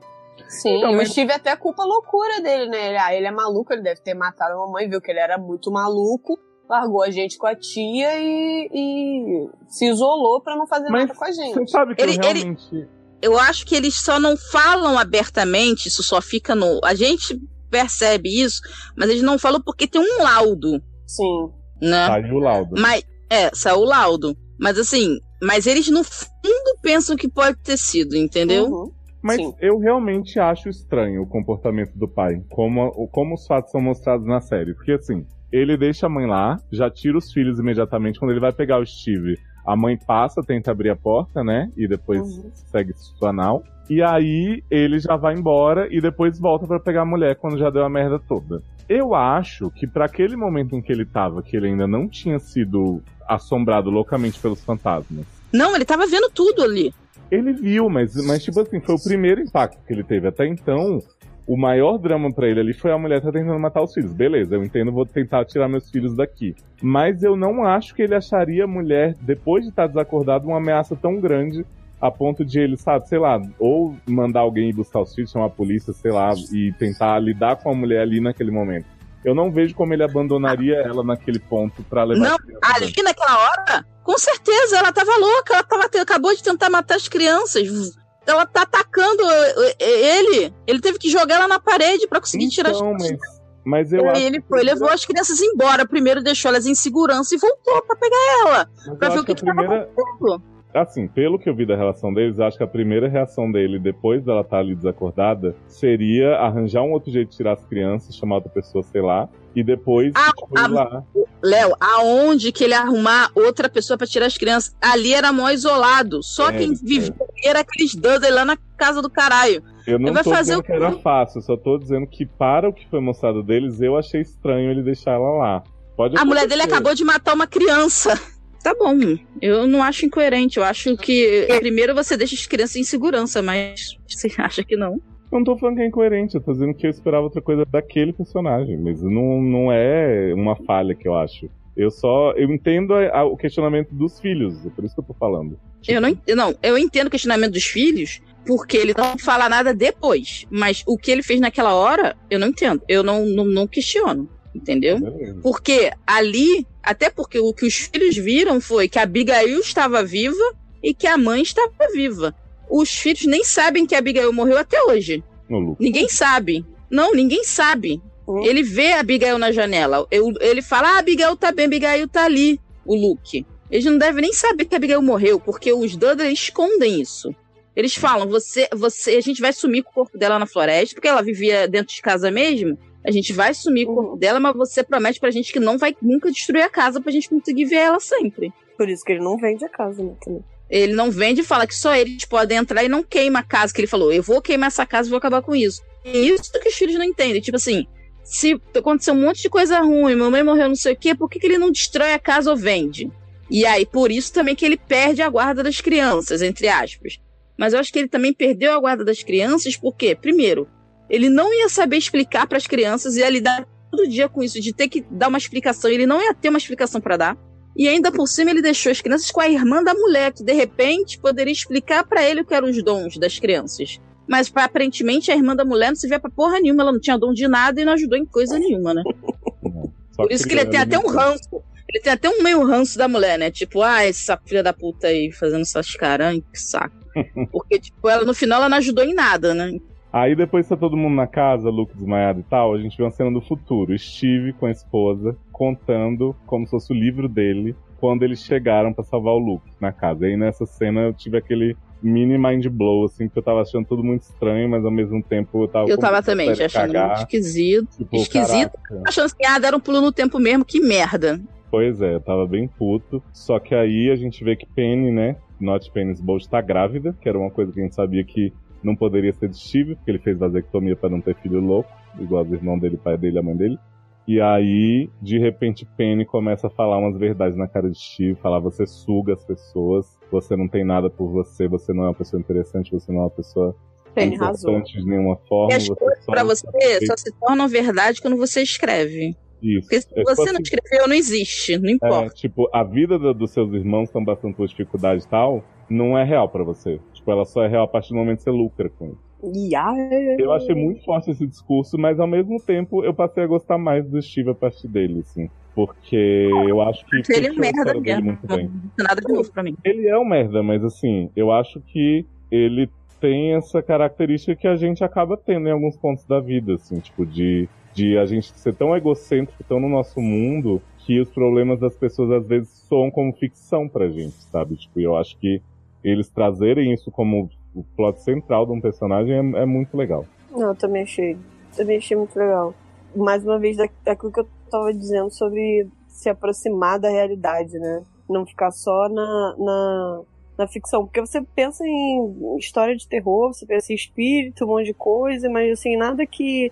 Sim, então, mas... eu tive até culpa loucura dele, né? Ele, ah, ele é maluco, ele deve ter matado a mamãe, viu que ele era muito maluco, largou a gente com a tia e, e se isolou para não fazer mas nada com a gente. Você sabe que ele, eu realmente... Ele, eu acho que eles só não falam abertamente, isso só fica no... A gente percebe isso, mas eles não falam porque tem um laudo. Sim. Né? Saiu o laudo. Mas, é, saiu o laudo. Mas assim, mas eles no fundo pensam que pode ter sido, entendeu? Uhum. Mas Sim. eu realmente acho estranho o comportamento do pai, como, como os fatos são mostrados na série. Porque assim, ele deixa a mãe lá, já tira os filhos imediatamente. Quando ele vai pegar o Steve, a mãe passa, tenta abrir a porta, né? E depois uhum. segue o anal. E aí ele já vai embora e depois volta para pegar a mulher quando já deu a merda toda. Eu acho que para aquele momento em que ele tava, que ele ainda não tinha sido assombrado loucamente pelos fantasmas. Não, ele tava vendo tudo ali. Ele viu, mas, mas tipo assim, foi o primeiro impacto que ele teve. Até então, o maior drama para ele ali foi a mulher tá tentando matar os filhos. Beleza, eu entendo, vou tentar tirar meus filhos daqui. Mas eu não acho que ele acharia a mulher, depois de estar desacordado, uma ameaça tão grande a ponto de ele, sabe, sei lá, ou mandar alguém ir buscar os filhos, chamar a polícia, sei lá, e tentar lidar com a mulher ali naquele momento. Eu não vejo como ele abandonaria ela naquele ponto para levar. Não, ali naquela hora, com certeza, ela tava louca, ela tava, acabou de tentar matar as crianças. Ela tá atacando ele. Ele teve que jogar ela na parede para conseguir então, tirar as crianças. Mas, mas eu acho ele foi, levou as crianças embora. Primeiro deixou elas em segurança e voltou para pegar ela. Mas pra ver o que, que, primeira... tava acontecendo assim, pelo que eu vi da relação deles, acho que a primeira reação dele, depois dela estar tá ali desacordada, seria arranjar um outro jeito de tirar as crianças, chamar outra pessoa, sei lá, e depois ah, a, lá. Léo, aonde que ele arrumar outra pessoa para tirar as crianças? Ali era mó isolado. Só é, quem vivia é. era aqueles Dudley lá na casa do caralho. Eu não ele tô dizendo o... que era fácil, só tô dizendo que para o que foi mostrado deles, eu achei estranho ele deixar ela lá. Pode a mulher dele acabou de matar uma criança. Tá bom. Eu não acho incoerente. Eu acho que primeiro você deixa as crianças em segurança, mas você acha que não? Eu não tô falando que é incoerente, eu tô dizendo que eu esperava outra coisa daquele personagem, mas não, não é uma falha que eu acho. Eu só. Eu entendo a, a, o questionamento dos filhos, é por isso que eu tô falando. Tipo... Eu não, não, eu entendo o questionamento dos filhos, porque ele não fala nada depois. Mas o que ele fez naquela hora, eu não entendo. Eu não, não, não questiono entendeu? Porque ali, até porque o que os filhos viram foi que a Abigail estava viva e que a mãe estava viva. Os filhos nem sabem que a Abigail morreu até hoje. Ninguém sabe. Não, ninguém sabe. Uhum. Ele vê a Abigail na janela. Eu, ele fala: Ah, Abigail tá bem, Abigail tá ali. O Luke. Eles não devem nem saber que a Abigail morreu, porque os Dudley escondem isso. Eles falam: você, você, a gente vai sumir com o corpo dela na floresta, porque ela vivia dentro de casa mesmo. A gente vai sumir com o corpo uhum. dela, mas você promete pra gente que não vai nunca destruir a casa pra gente conseguir ver ela sempre. Por isso que ele não vende a casa, né? Também. Ele não vende e fala que só eles podem entrar e não queima a casa, que ele falou: eu vou queimar essa casa e vou acabar com isso. E isso que os filhos não entendem. Tipo assim, se aconteceu um monte de coisa ruim, mamãe morreu não sei o quê, por que, que ele não destrói a casa ou vende? E aí, por isso também que ele perde a guarda das crianças, entre aspas. Mas eu acho que ele também perdeu a guarda das crianças porque, primeiro, ele não ia saber explicar para as crianças, ia lidar todo dia com isso, de ter que dar uma explicação, ele não ia ter uma explicação para dar. E ainda por cima ele deixou as crianças com a irmã da mulher, que de repente poderia explicar para ele o que eram os dons das crianças. Mas aparentemente a irmã da mulher não se vê pra porra nenhuma, ela não tinha dom de nada e não ajudou em coisa nenhuma, né? Por isso que ele tem até um ranço. Ele tem até um meio ranço da mulher, né? Tipo, ah, essa filha da puta aí fazendo essas caras, que saco. Porque, tipo, ela no final ela não ajudou em nada, né? Aí depois tá todo mundo na casa, Luke desmaiado e tal, a gente vê uma cena do futuro. Steve com a esposa contando como se fosse o livro dele quando eles chegaram para salvar o Luke na casa. E aí nessa cena eu tive aquele mini mind blow, assim, porque eu tava achando tudo muito estranho, mas ao mesmo tempo eu tava. Eu tava também, achando cagar. muito esquisito. Tipo, esquisito. Caraca. Achando assim, ah, deram um pulo no tempo mesmo, que merda. Pois é, eu tava bem puto. Só que aí a gente vê que Penny, né? Not Penny's Bolt tá grávida, que era uma coisa que a gente sabia que não poderia ser de Steve, porque ele fez vasectomia para não ter filho louco, igual os irmãos dele, pai dele, a mãe dele. E aí, de repente, Penny começa a falar umas verdades na cara de Steve, falar você suga as pessoas, você não tem nada por você, você não é uma pessoa interessante, você não é uma pessoa Penny importante razão. de nenhuma forma. E as coisas pra você só se tornam verdade quando você escreve. Isso. Porque se é, você não escreveu, não existe, não é, importa. É, tipo, a vida do, dos seus irmãos estão passando por dificuldade e tal, não é real para você. Tipo, ela só é real a partir do momento que você lucra com isso. Yeah. Eu achei muito forte esse discurso, mas ao mesmo tempo eu passei a gostar mais do Steve a partir dele, assim. Porque eu acho que. Ele é um merda mesmo. Muito bem. Nada de novo pra mim. Ele é um merda, mas assim, eu acho que ele tem essa característica que a gente acaba tendo em alguns pontos da vida, assim, tipo, de, de a gente ser tão egocêntrico, tão no nosso mundo, que os problemas das pessoas às vezes soam como ficção pra gente, sabe? Tipo, eu acho que eles trazerem isso como o plot central de um personagem é, é muito legal. Não, eu também achei. Também achei muito legal. Mais uma vez, daquilo que eu tava dizendo sobre se aproximar da realidade, né? Não ficar só na, na, na ficção. Porque você pensa em história de terror, você pensa em espírito, um monte de coisa, mas assim, nada que,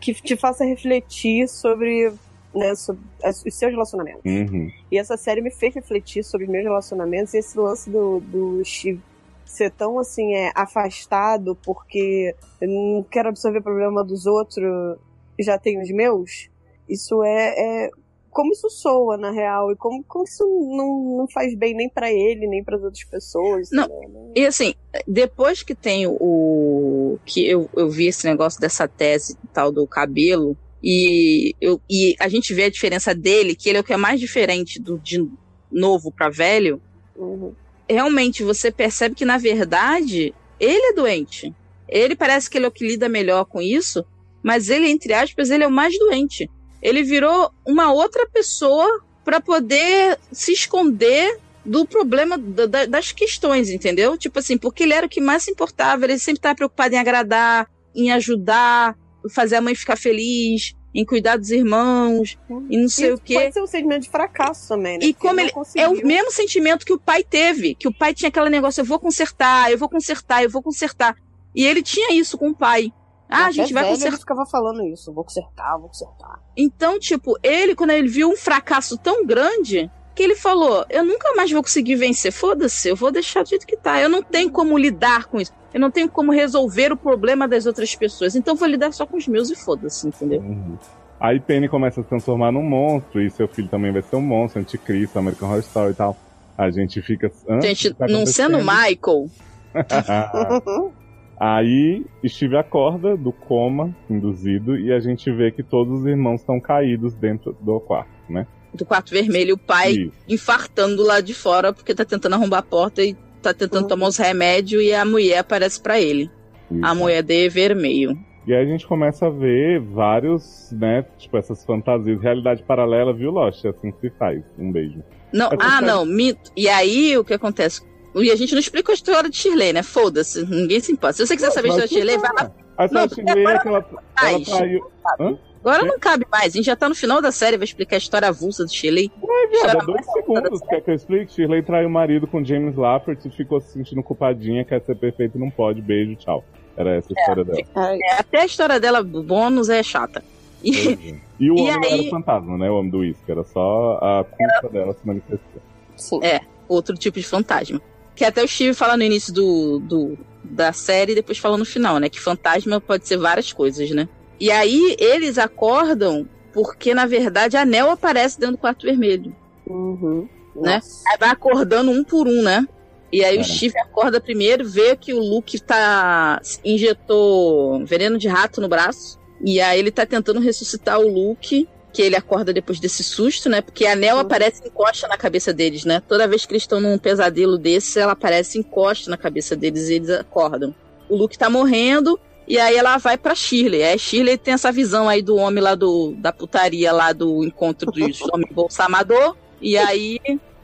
que te faça refletir sobre né, sobre os seus relacionamentos. Uhum. E essa série me fez refletir sobre meus relacionamentos e esse lance do, do Steve ser tão assim é, afastado porque eu não quero absorver o problema dos outros e já tenho os meus. Isso é, é como isso soa na real e como, como isso não, não faz bem nem para ele nem para as outras pessoas. Não. Né? E assim, depois que tem o que eu, eu vi esse negócio dessa tese tal do cabelo e, eu, e a gente vê a diferença dele, que ele é o que é mais diferente do de novo para velho. Uhum realmente você percebe que, na verdade, ele é doente. Ele parece que ele é o que lida melhor com isso, mas ele, entre aspas, ele é o mais doente. Ele virou uma outra pessoa para poder se esconder do problema da, das questões, entendeu? Tipo assim, porque ele era o que mais se importava, ele sempre estava preocupado em agradar, em ajudar, fazer a mãe ficar feliz, em cuidar dos irmãos e não sei o quê. Pode ser um sentimento de fracasso também, né? E como ele é o mesmo sentimento que o pai teve, que o pai tinha aquele negócio, eu vou consertar, eu vou consertar, eu vou consertar. E ele tinha isso com o pai. Ah, a gente vai velho, consertar. Ele ficava falando isso, vou consertar, vou consertar. Então, tipo, ele quando ele viu um fracasso tão grande, que ele falou: Eu nunca mais vou conseguir vencer. Foda-se, eu vou deixar do jeito que tá. Eu não tenho como lidar com isso. Eu não tenho como resolver o problema das outras pessoas. Então vou lidar só com os meus e foda-se, entendeu? Uhum. Aí Penny começa a se transformar num monstro, e seu filho também vai ser um monstro, anticristo, American Horror Story e tal. A gente fica. Gente, tá não sendo Michael. Aí Steve acorda do coma induzido e a gente vê que todos os irmãos estão caídos dentro do quarto, né? Do quarto vermelho, o pai Isso. infartando lá de fora porque tá tentando arrombar a porta e tá tentando uhum. tomar os remédios e a mulher aparece para ele. Isso. A mulher de vermelho. E aí a gente começa a ver vários, né, tipo, essas fantasias, realidade paralela, viu, Lost? É assim que se faz. Um beijo. Não, ah, não, mito. E aí o que acontece? E a gente não explica a história de Shirley, né? Foda-se, ninguém se importa. Se você quiser saber a história de Shirley, vai lá. A história de Shirley é que ela, ela traiu. Hã? Agora não cabe mais. A gente já tá no final da série, vai explicar a história avulsa do Shirley. Ué, viado, dois segundos. Quer que eu explique? Shirley traiu o marido com James Lafferty e ficou se sentindo culpadinha, quer ser perfeito e não pode. Beijo, tchau. Era essa a é, história dela. É, até a história dela, bônus, é chata. E, é. e o e homem aí... era fantasma, né? O homem do uísque. Era só a culpa era... dela se manifestar. Sim. É, outro tipo de fantasma. Que até o Steve fala no início do, do, da série e depois fala no final, né? Que fantasma pode ser várias coisas, né? E aí eles acordam porque, na verdade, a Nel aparece dentro do quarto vermelho. Uhum. Né? Aí vai acordando um por um, né? E aí o Steve acorda primeiro, vê que o Luke tá. injetou veneno de rato no braço. E aí ele tá tentando ressuscitar o Luke. Que ele acorda depois desse susto, né? Porque a Nel uhum. aparece e encosta na cabeça deles, né? Toda vez que eles estão num pesadelo desse, ela aparece e encosta na cabeça deles e eles acordam. O Luke tá morrendo, e aí ela vai pra Shirley. Aí Shirley tem essa visão aí do homem lá do, da putaria lá do encontro dos homens bolsa amador. E aí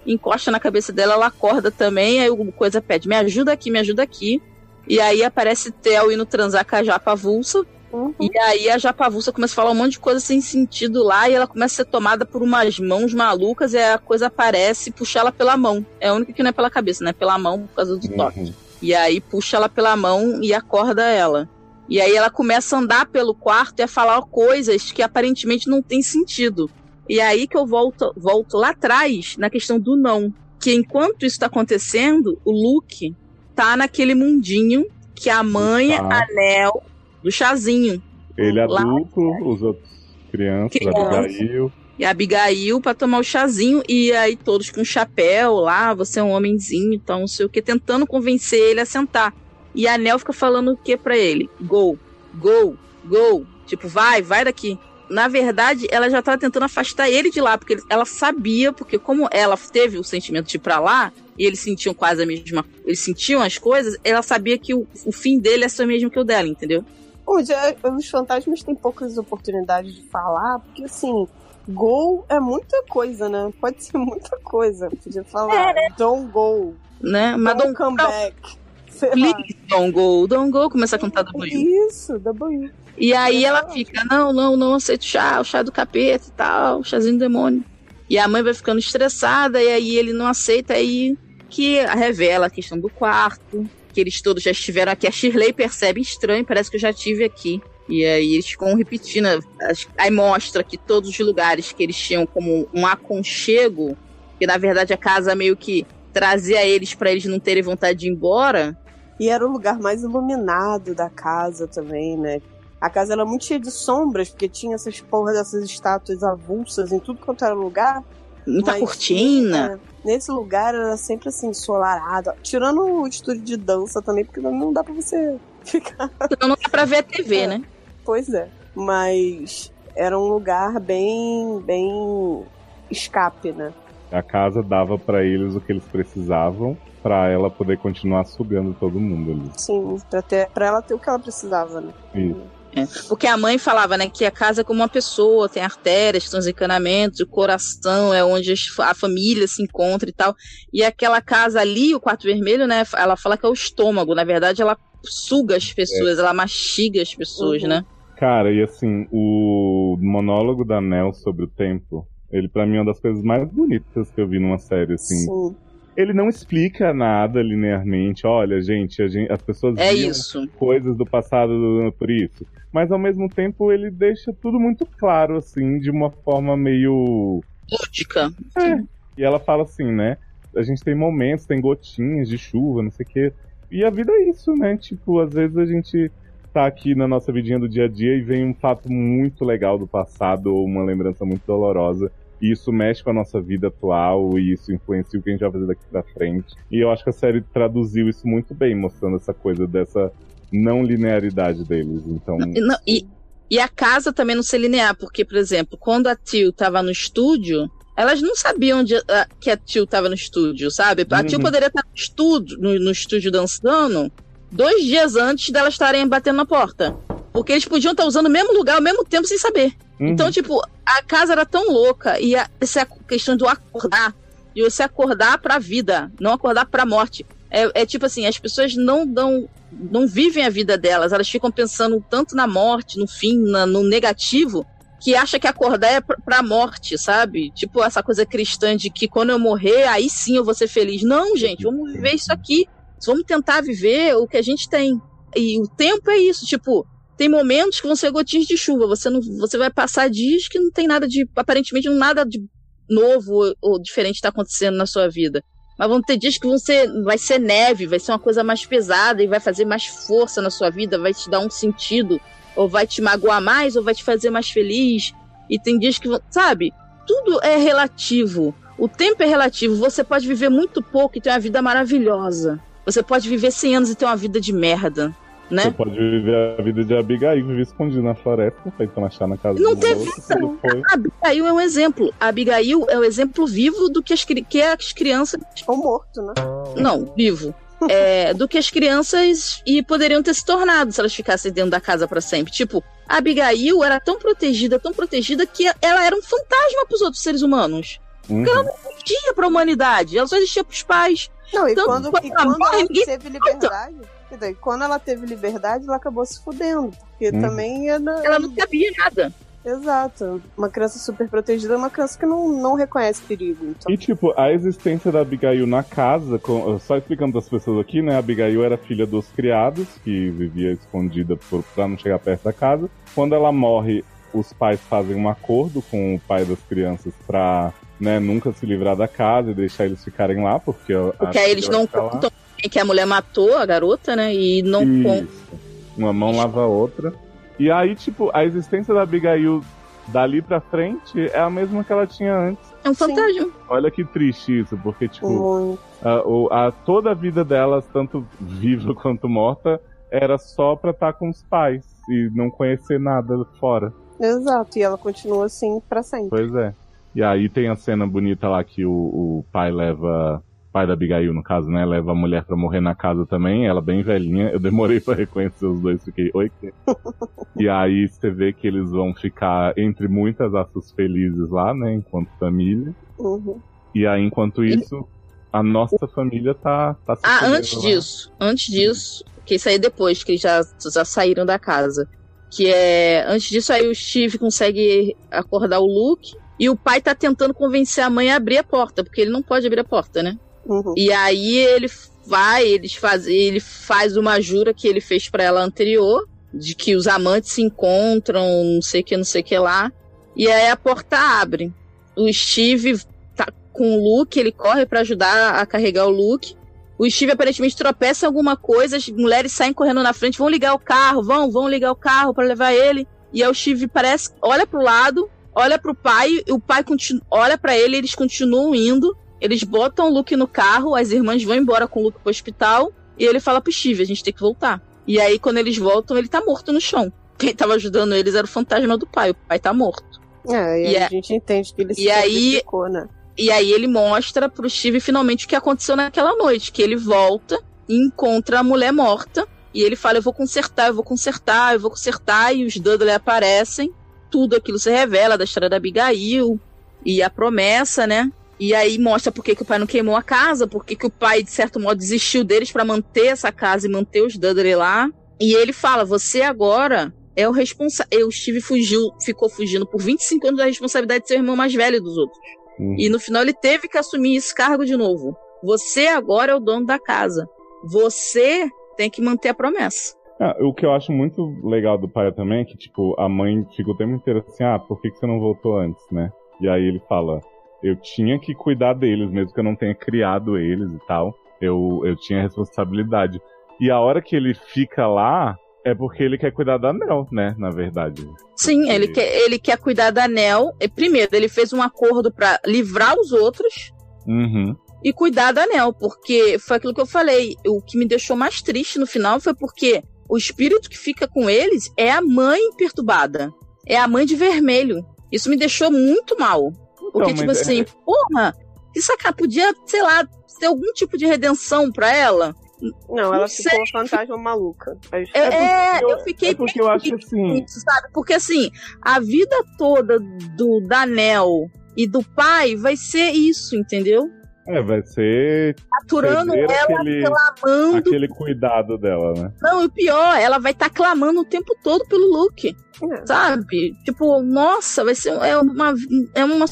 encosta na cabeça dela, ela acorda também, aí o coisa pede, me ajuda aqui, me ajuda aqui. E aí aparece Theo indo transar com a Japa Avulsa. Uhum. E aí a Japa Avulsa começa a falar um monte de coisa sem sentido lá, e ela começa a ser tomada por umas mãos malucas, e a coisa aparece e puxa ela pela mão. É a única que não é pela cabeça, né? Pela mão, por causa do uhum. toque. E aí puxa ela pela mão e acorda ela. E aí ela começa a andar pelo quarto e a falar coisas que aparentemente não tem sentido. E é aí que eu volto, volto lá atrás na questão do não. Que enquanto isso está acontecendo, o Luke tá naquele mundinho que a mãe, tá. anel do chazinho. Ele é adulto, os outros crianças, Criança. Abigail. E a Abigail para tomar o chazinho, e aí todos com chapéu lá, você é um homenzinho, então não sei o que, tentando convencer ele a sentar. E a Nel fica falando o que para ele? Go, go, go. Tipo, vai, vai daqui na verdade, ela já estava tentando afastar ele de lá, porque ela sabia, porque como ela teve o sentimento de ir pra lá, e eles sentiam quase a mesma. Eles sentiam as coisas, ela sabia que o, o fim dele é só mesmo que o dela, entendeu? os fantasmas têm poucas oportunidades de falar, porque assim, gol é muita coisa, né? Pode ser muita coisa. Podia falar, é, né? don't go. Né? Mas don't, don't come back. Please don't go, don't go, começa a contar W. Isso, W. E aí ela fica, não, não, não aceito chá, o chá do capeta e tal, o chazinho do demônio. E a mãe vai ficando estressada, e aí ele não aceita, aí que revela a questão do quarto, que eles todos já estiveram aqui. A Shirley percebe estranho, parece que eu já tive aqui. E aí eles ficam repetindo, aí mostra que todos os lugares que eles tinham como um aconchego, que na verdade a casa meio que trazia eles para eles não terem vontade de ir embora. E era o lugar mais iluminado da casa também, né? A casa era muito cheia de sombras, porque tinha essas porras dessas estátuas avulsas em tudo quanto era lugar. Muita Mas, cortina. É, nesse lugar era sempre assim, ensolarado. Tirando o estúdio de dança também, porque não dá pra você ficar. Então não dá pra ver a TV, é. né? Pois é. Mas era um lugar bem. bem. escape, né? A casa dava para eles o que eles precisavam para ela poder continuar sugando todo mundo ali. Sim, pra, ter, pra ela ter o que ela precisava, né? Isso. É. Porque a mãe falava, né, que a casa é como uma pessoa, tem artérias, tem os encanamentos, o coração é onde a família se encontra e tal. E aquela casa ali, o quarto vermelho, né, ela fala que é o estômago. Na verdade, ela suga as pessoas, é. ela mastiga as pessoas, uhum. né? Cara, e assim, o monólogo da Nel sobre o tempo, ele para mim é uma das coisas mais bonitas que eu vi numa série, assim. Sim ele não explica nada linearmente. Olha, gente, gente as pessoas é isso. coisas do passado por isso. Mas ao mesmo tempo ele deixa tudo muito claro, assim, de uma forma meio. Lúdica. É. E ela fala assim, né? A gente tem momentos, tem gotinhas de chuva, não sei o quê. E a vida é isso, né? Tipo, às vezes a gente tá aqui na nossa vidinha do dia a dia e vem um fato muito legal do passado ou uma lembrança muito dolorosa. E isso mexe com a nossa vida atual e isso influencia o que a gente vai fazer daqui pra frente. E eu acho que a série traduziu isso muito bem, mostrando essa coisa dessa não linearidade deles. Então. Não, e, e a casa também não ser linear, porque, por exemplo, quando a Tio tava no estúdio, elas não sabiam de, uh, que a Tio tava no estúdio, sabe? A uhum. Tio poderia estar no estúdio, no, no estúdio dançando dois dias antes delas estarem batendo na porta. Porque eles podiam estar usando o mesmo lugar ao mesmo tempo sem saber. Uhum. Então, tipo, a casa era tão louca e a, essa questão do acordar, de você acordar pra vida, não acordar pra morte. É, é tipo assim, as pessoas não dão não vivem a vida delas, elas ficam pensando tanto na morte, no fim, na, no negativo, que acha que acordar é pra morte, sabe? Tipo essa coisa cristã de que quando eu morrer, aí sim eu vou ser feliz. Não, gente, vamos viver isso aqui. Vamos tentar viver o que a gente tem. E o tempo é isso, tipo, tem momentos que vão ser gotinhas de chuva. Você não, você vai passar dias que não tem nada de, aparentemente, nada de novo ou diferente está acontecendo na sua vida. Mas vão ter dias que vão ser, vai ser neve, vai ser uma coisa mais pesada e vai fazer mais força na sua vida, vai te dar um sentido, ou vai te magoar mais, ou vai te fazer mais feliz. E tem dias que, sabe? Tudo é relativo. O tempo é relativo. Você pode viver muito pouco e ter uma vida maravilhosa. Você pode viver 100 anos e ter uma vida de merda né? Você pode viver a vida de Abigail, viver escondido na floresta, pra então achar na casa Não teve isso. A Abigail é um exemplo. A Abigail é o um exemplo vivo do que as, que as crianças. Ou morto, né? Não, vivo. É, do que as crianças e poderiam ter se tornado se elas ficassem dentro da casa para sempre. Tipo, a Abigail era tão protegida, tão protegida, que ela era um fantasma para os outros seres humanos. Uhum. Porque ela não existia para a humanidade, ela só existia para os pais. Não, e Tanto quando, quando, e quando ela, ela teve liberdade, e daí, quando ela teve liberdade, ela acabou se fudendo. Porque hum. também era... Ela não sabia nada. Exato. Uma criança super protegida é uma criança que não, não reconhece perigo. Então. E, tipo, a existência da Abigail na casa, com, só explicando para as pessoas aqui, né? A Abigail era filha dos criados, que vivia escondida por, pra não chegar perto da casa. Quando ela morre, os pais fazem um acordo com o pai das crianças pra né, nunca se livrar da casa e deixar eles ficarem lá, porque. Porque aí eles não contam que a mulher matou a garota, né? E não Isso. Uma mão lava a outra. E aí, tipo, a existência da Abigail dali pra frente é a mesma que ela tinha antes. É um fantasma. Olha que triste isso, porque, tipo, a, a, toda a vida delas, tanto viva quanto morta, era só pra estar tá com os pais e não conhecer nada fora. Exato, e ela continua assim pra sempre. Pois é. E aí tem a cena bonita lá que o, o pai leva pai da Abigail, no caso, né? Leva a mulher pra morrer na casa também, ela bem velhinha. Eu demorei para reconhecer os dois, fiquei, oi, que? e aí você vê que eles vão ficar entre muitas aspas felizes lá, né? Enquanto família. Uhum. E aí, enquanto isso, a nossa família tá, tá Ah, antes lá. disso, antes disso, que isso aí é depois, que eles já, já saíram da casa. Que é. Antes disso, aí o Steve consegue acordar o Luke. E o pai tá tentando convencer a mãe a abrir a porta, porque ele não pode abrir a porta, né? Uhum. E aí ele vai, eles faz, ele faz uma jura que ele fez para ela anterior, de que os amantes se encontram, não sei que, não sei que lá. E aí a porta abre. O Steve tá com o Luke, ele corre para ajudar a carregar o Luke. O Steve aparentemente tropeça em alguma coisa, as mulheres saem correndo na frente, vão ligar o carro, vão, vão ligar o carro para levar ele. E aí o Steve parece, olha pro lado, olha pro pai, e o pai continua, olha para ele, eles continuam indo. Eles botam o Luke no carro, as irmãs vão embora com o Luke pro hospital, e ele fala pro Steve, a gente tem que voltar. E aí, quando eles voltam, ele tá morto no chão. Quem tava ajudando eles era o fantasma do pai, o pai tá morto. É, e, e a, a gente entende que ele se aí, né? E aí ele mostra pro Steve finalmente o que aconteceu naquela noite, que ele volta e encontra a mulher morta, e ele fala, eu vou consertar, eu vou consertar, eu vou consertar, e os Dudley aparecem, tudo aquilo se revela da história da Abigail, e a promessa, né? E aí mostra por que, que o pai não queimou a casa, por que, que o pai, de certo modo, desistiu deles para manter essa casa e manter os Dudley lá. E ele fala: você agora é o responsável. O Steve fugiu, ficou fugindo por 25 anos da responsabilidade de ser o irmão mais velho dos outros. Uhum. E no final ele teve que assumir esse cargo de novo. Você agora é o dono da casa. Você tem que manter a promessa. Ah, o que eu acho muito legal do pai também é que, tipo, a mãe fica o tempo inteiro assim, ah, por que, que você não voltou antes, né? E aí ele fala, eu tinha que cuidar deles, mesmo que eu não tenha criado eles e tal. Eu, eu tinha responsabilidade. E a hora que ele fica lá, é porque ele quer cuidar da Nel, né? Na verdade. Sim, porque... ele, quer, ele quer cuidar da Nel. Primeiro, ele fez um acordo para livrar os outros. Uhum. E cuidar da Nel, porque foi aquilo que eu falei. O que me deixou mais triste no final foi porque o espírito que fica com eles é a mãe perturbada. É a mãe de vermelho. Isso me deixou muito mal. Porque, então, tipo assim, é... porra, que sacar, podia, sei lá, ter algum tipo de redenção para ela. Não, ela não ficou sei. fantasma maluca. É, é, eu, eu, fiquei é porque eu acho assim, sabe? Porque assim, a vida toda do Danel e do pai vai ser isso, entendeu? É, vai ser. Aturando ela, aquele, clamando. Aquele cuidado dela, né? Não, e o pior, ela vai estar tá clamando o tempo todo pelo Luke. É. Sabe? Tipo, nossa, vai ser é uma, é uma,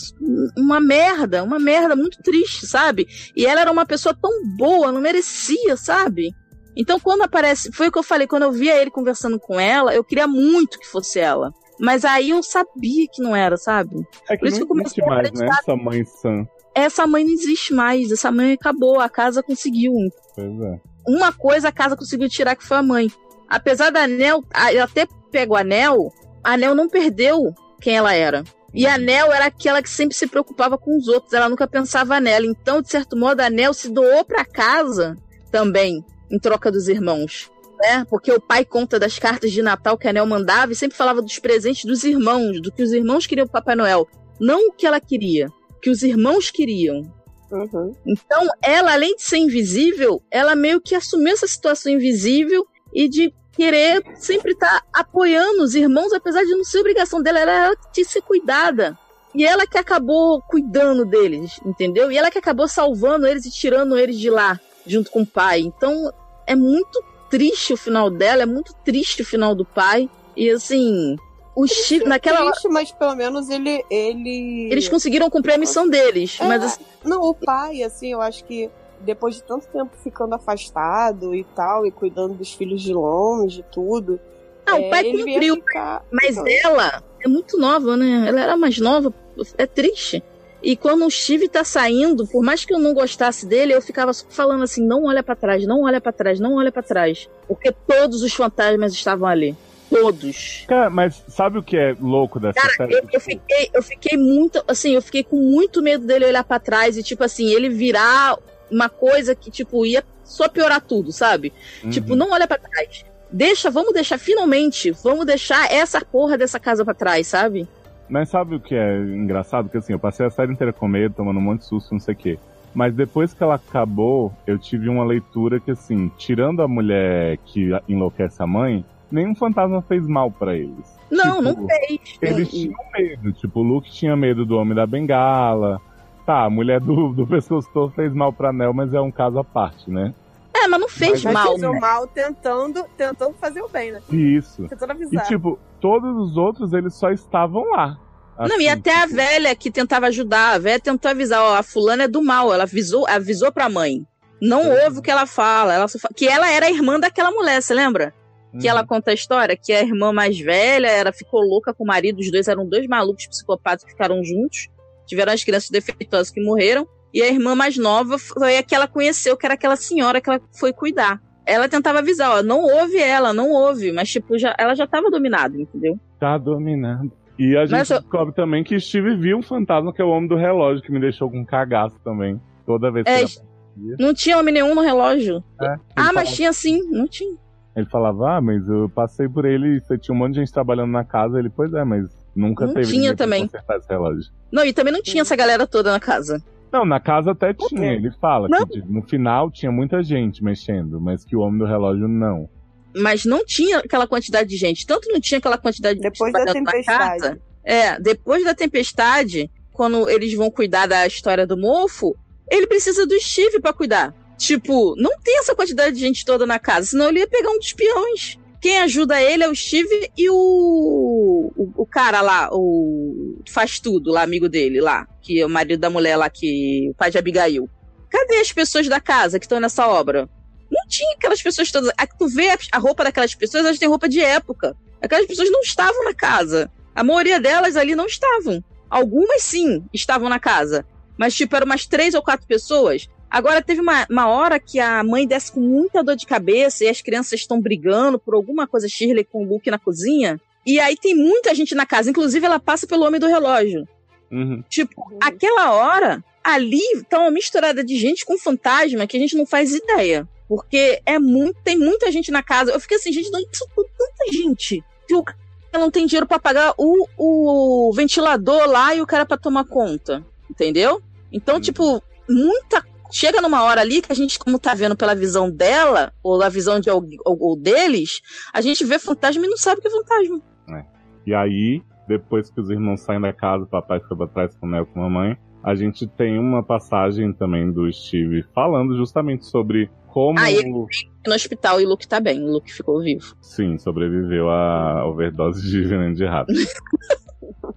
uma merda, uma merda muito triste, sabe? E ela era uma pessoa tão boa, não merecia, sabe? Então, quando aparece. Foi o que eu falei, quando eu via ele conversando com ela, eu queria muito que fosse ela. Mas aí eu sabia que não era, sabe? É que Por isso não que eu comecei mais, né? Essa mãe sã essa mãe não existe mais, essa mãe acabou, a casa conseguiu. Pois é. Uma coisa a casa conseguiu tirar que foi a mãe. Apesar da Anel, ela até pegou a Anel, a Anel não perdeu quem ela era. E a Nel era aquela que sempre se preocupava com os outros, ela nunca pensava nela. Então, de certo modo, a Nel se doou para casa também, em troca dos irmãos. Né? Porque o pai conta das cartas de Natal que a Nel mandava e sempre falava dos presentes dos irmãos, do que os irmãos queriam pro Papai Noel. Não o que ela queria que os irmãos queriam. Uhum. Então, ela, além de ser invisível, ela meio que assumiu essa situação invisível e de querer sempre estar tá apoiando os irmãos, apesar de não ser obrigação dela, ela, ela tinha que ser cuidada. E ela que acabou cuidando deles, entendeu? E ela que acabou salvando eles e tirando eles de lá, junto com o pai. Então, é muito triste o final dela, é muito triste o final do pai. E assim, o Steve, naquela triste, hora... mas pelo menos ele, ele. Eles conseguiram cumprir a missão deles. É, mas assim... Não, o pai, assim, eu acho que depois de tanto tempo ficando afastado e tal, e cuidando dos filhos de longe e tudo. Não, é, o pai cumpriu. Ficar... Mas ela é muito nova, né? Ela era mais nova. É triste. E quando o Steve tá saindo, por mais que eu não gostasse dele, eu ficava falando assim: não olha para trás, não olha para trás, não olha para trás. Porque todos os fantasmas estavam ali todos. Cara, mas sabe o que é louco dessa Cara, série? Eu, eu, fiquei, eu fiquei muito, assim, eu fiquei com muito medo dele olhar para trás e, tipo assim, ele virar uma coisa que, tipo, ia só piorar tudo, sabe? Uhum. Tipo, não olha para trás. Deixa, vamos deixar, finalmente, vamos deixar essa porra dessa casa para trás, sabe? Mas sabe o que é engraçado? Porque assim, eu passei a série inteira com medo, tomando um monte de susto, não sei o quê. Mas depois que ela acabou, eu tive uma leitura que, assim, tirando a mulher que enlouquece a mãe, nenhum fantasma fez mal para eles. Não, tipo, não fez. Eles tinham medo. Tipo, o Luke tinha medo do Homem da Bengala. Tá, a mulher do, do pescoço fez mal pra Nel, mas é um caso à parte, né? É, mas não fez mas mal. Fez o mal tentando, tentando fazer o bem, né? Isso. Tentando avisar. E tipo, todos os outros, eles só estavam lá. Assim, não, e assim, até tipo... a velha que tentava ajudar, a velha tentou avisar, ó, a fulana é do mal, ela avisou, avisou pra mãe. Não é. ouve o que ela fala, ela fala, que ela era irmã daquela mulher, você lembra? Que ela uhum. conta a história que a irmã mais velha era, ficou louca com o marido, os dois eram dois malucos psicopatas que ficaram juntos, tiveram as crianças defeituosas que morreram, e a irmã mais nova foi a que ela conheceu, que era aquela senhora que ela foi cuidar. Ela tentava avisar, ó, não ouve ela, não ouve, mas tipo, já, ela já tava dominada, entendeu? Tá dominada. E a gente descobre também que Steve viu um fantasma que é o homem do relógio, que me deixou com cagaço também. Toda vez que é, Não tinha homem nenhum no relógio. É, ah, mas tinha sim, não tinha. Ele falava, ah, mas eu passei por ele e você tinha um monte de gente trabalhando na casa. Ele, pois é, mas nunca não teve tinha também. consertar esse relógio. Não, e também não tinha essa galera toda na casa. Não, na casa até tinha. Ele fala não. que no final tinha muita gente mexendo, mas que o homem do relógio não. Mas não tinha aquela quantidade de gente. Tanto não tinha aquela quantidade de depois gente da tempestade. Casa. É, depois da tempestade, quando eles vão cuidar da história do mofo, ele precisa do Steve para cuidar. Tipo, não tem essa quantidade de gente toda na casa, senão ele ia pegar um dos peões. Quem ajuda ele é o Steve e o, o, o cara lá, o faz tudo lá, amigo dele lá, que é o marido da mulher lá, que o pai de Abigail. Cadê as pessoas da casa que estão nessa obra? Não tinha aquelas pessoas todas. A, tu vê a roupa daquelas pessoas, elas têm roupa de época. Aquelas pessoas não estavam na casa. A maioria delas ali não estavam. Algumas sim estavam na casa. Mas, tipo, eram umas três ou quatro pessoas. Agora, teve uma, uma hora que a mãe desce com muita dor de cabeça e as crianças estão brigando por alguma coisa, Shirley com o Luke na cozinha. E aí tem muita gente na casa, inclusive ela passa pelo homem do relógio. Uhum. Tipo, uhum. aquela hora, ali tá uma misturada de gente com fantasma que a gente não faz ideia. Porque é muito, tem muita gente na casa. Eu fiquei assim, gente, não isso tanta gente. Que o cara não tem dinheiro para pagar o, o ventilador lá e o cara para tomar conta. Entendeu? Então, uhum. tipo, muita chega numa hora ali que a gente, como tá vendo pela visão dela, ou a visão de ou, ou deles, a gente vê fantasma e não sabe que é fantasma. É. E aí, depois que os irmãos saem da casa, o papai fica pra trás com o com a mamãe, a gente tem uma passagem também do Steve falando justamente sobre como. Ah, ele no hospital e o Luke tá bem, o Luke ficou vivo. Sim, sobreviveu à overdose de veneno de rato.